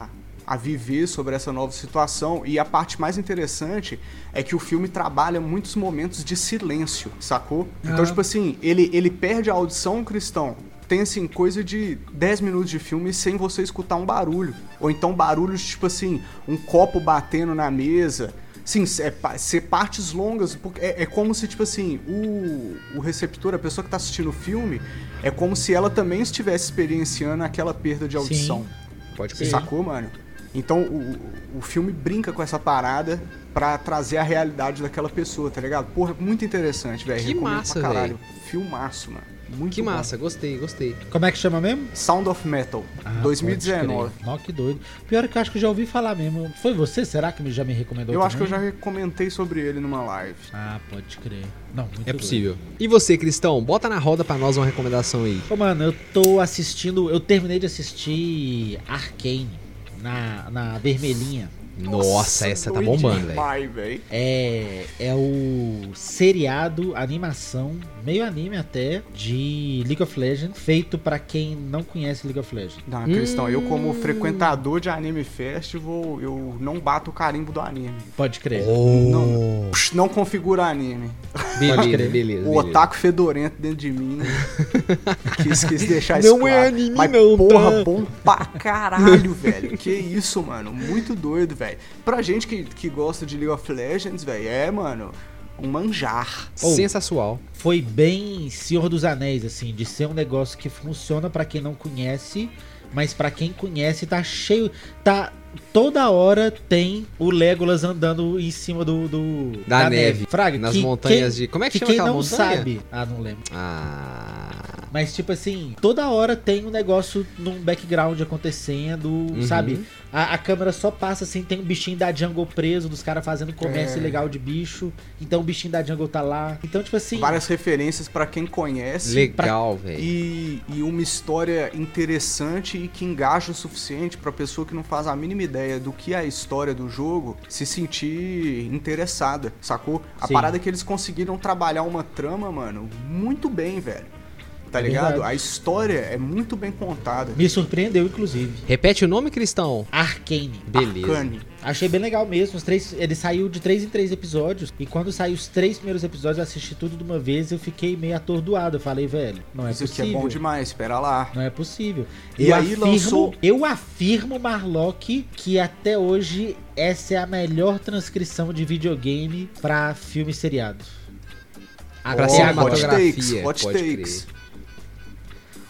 a a viver sobre essa nova situação. E a parte mais interessante é que o filme trabalha muitos momentos de silêncio, sacou? Então, tipo assim, ele, ele perde a audição cristão. Tem assim, coisa de 10 minutos de filme sem você escutar um barulho. Ou então barulhos, tipo assim, um copo batendo na mesa. Sim, é, ser partes longas, porque é, é como se, tipo assim, o, o receptor, a pessoa que tá assistindo o filme, é como se ela também estivesse experienciando aquela perda de Sim. audição. Pode Sim. crer. Sacou, mano? Então o, o filme brinca com essa parada pra trazer a realidade daquela pessoa, tá ligado? Porra, muito interessante, velho. Que Recomendo massa, pra caralho. Filmaço, mano. Muito Que bom. massa, gostei, gostei. Como é que chama mesmo? Sound of Metal, Ah, 2019. pode crer. Nó, que doido. Pior é que eu acho que eu já ouvi falar mesmo. Foi você? Será que me- já me recomendou Eu acho que eu já também? comentei sobre ele numa live. Ah, pode crer. Não, muito É doido. possível. E você, Cristão? Bota na roda pra nós uma recomendação aí. Ô, mano, eu tô assistindo. Eu terminei de assistir Arcane na, na vermelhinha. Nossa, essa tá bombando, velho. É, é o seriado, animação, meio anime até, de League of Legends, feito pra quem não conhece League of Legends. Não, Cristão, eu como Hum. frequentador de Anime Festival, eu não bato o carimbo do anime. Pode crer. Não, Psh, não configura anime. Beleza, crer. beleza. O beleza. otaku fedorento dentro de mim. [laughs] quis, quis deixar Não isso é claro. anime Mas, não, porra, tá? bom pra caralho, velho. Que isso, mano. Muito doido, velho. Pra gente que, que gosta de League of Legends, velho, é, mano, um manjar. Sensacional. Foi bem Senhor dos Anéis, assim, de ser um negócio que funciona pra quem não conhece, mas pra quem conhece tá cheio. Tá. Toda hora tem o Legolas andando em cima do. do- Da neve. Fraga, Nas que montanhas quem- de. Como é que, que chama quem aquela não montanha? sabe. Ah, não lembro. Ah. Mas, tipo assim, toda hora tem um negócio num background acontecendo, Uhum. sabe? A, a câmera só passa assim, tem um bichinho da Jungle preso, dos caras fazendo comércio É. ilegal de bicho. Então o bichinho da Jungle tá lá. Então, tipo assim. Várias referências pra quem conhece. Legal, velho. E, e uma história interessante e que engaja o suficiente pra pessoa que não faz a mínima ideia do que é a história do jogo se sentir interessada, sacou? A Sim. parada é que eles conseguiram trabalhar uma trama, mano, muito bem, velho. Tá ligado? verdade. A história é muito bem contada. Me surpreendeu, inclusive. Repete o nome, Cristão. Arcane. Beleza. Arcane. Achei bem legal mesmo. Os três, ele saiu de três em três episódios. E quando saiu os três primeiros episódios, eu assisti tudo de uma vez. Eu fiquei meio atordoado. Eu falei, velho, não é Isso aqui possível. é bom demais, espera lá. Não é possível. E eu aí afirmo, lançou- Eu afirmo, Marlock, que até hoje essa é a melhor transcrição de videogame pra filme seriado. Pra Ó, cinematografia. Hot takes, hot takes. crer.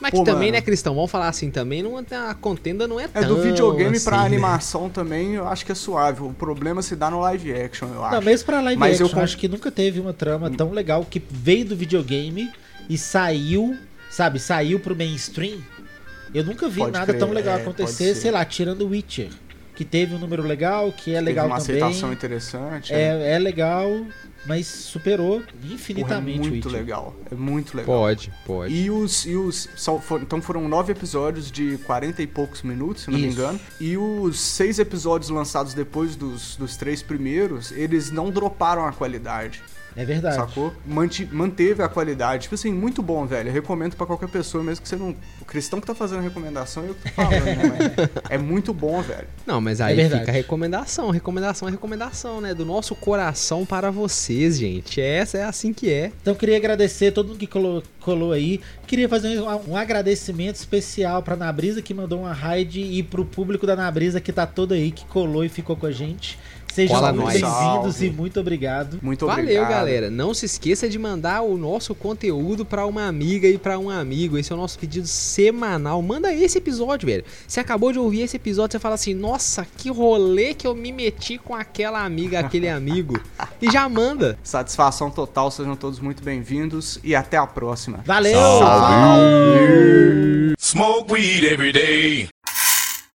Mas Pô, que também, mano. né, Cristão? Vamos falar assim também, não, a contenda não é, É tão do videogame assim, pra né? animação também, eu acho que é suave. O problema se dá no live action, eu acho. Não, mesmo pra live Mas eu action, con- acho que nunca teve uma trama tão legal que veio do videogame e saiu, sabe, saiu pro mainstream. Eu nunca vi Pode nada crer, tão legal é, acontecer, sei lá, tirando o Witcher, que teve um número legal, que é Teve legal uma também. aceitação interessante. né? É, é legal, mas superou Porra, é infinitamente o muito legal. É muito legal. Pode, pode. E os. E os então foram nove episódios de 40 e poucos minutos, se não me Isso. engano. E os seis episódios lançados depois dos, dos três primeiros, eles não droparam a qualidade. É verdade. Sacou? Manteve a qualidade. Tipo assim, muito bom, velho. Eu recomendo pra qualquer pessoa, mesmo que você não. O cristão que tá fazendo a recomendação, eu que tô falando, né? Mas é muito bom, velho. Não, mas aí É fica a recomendação. Recomendação é recomendação, né? Do nosso coração para vocês, gente. Essa é assim que é. Então eu queria agradecer todo mundo que colou, colou aí. Queria fazer um, um agradecimento especial pra Nabrisa que mandou uma raid e pro público da Nabrisa que tá todo aí, que colou e ficou com a gente. Sejam bem-vindos Salve. e muito obrigado. Muito Valeu, obrigado. galera. Não se esqueça de mandar o nosso conteúdo pra uma amiga e pra um amigo. Esse é o nosso pedido semanal. Manda esse episódio, velho. Você acabou de ouvir esse episódio, você fala assim: "Nossa, que rolê que eu me meti com aquela amiga, aquele amigo". E já manda. Satisfação total, sejam todos muito bem-vindos e até a próxima. Valeu! Salve. Falou! Smoke weed every day.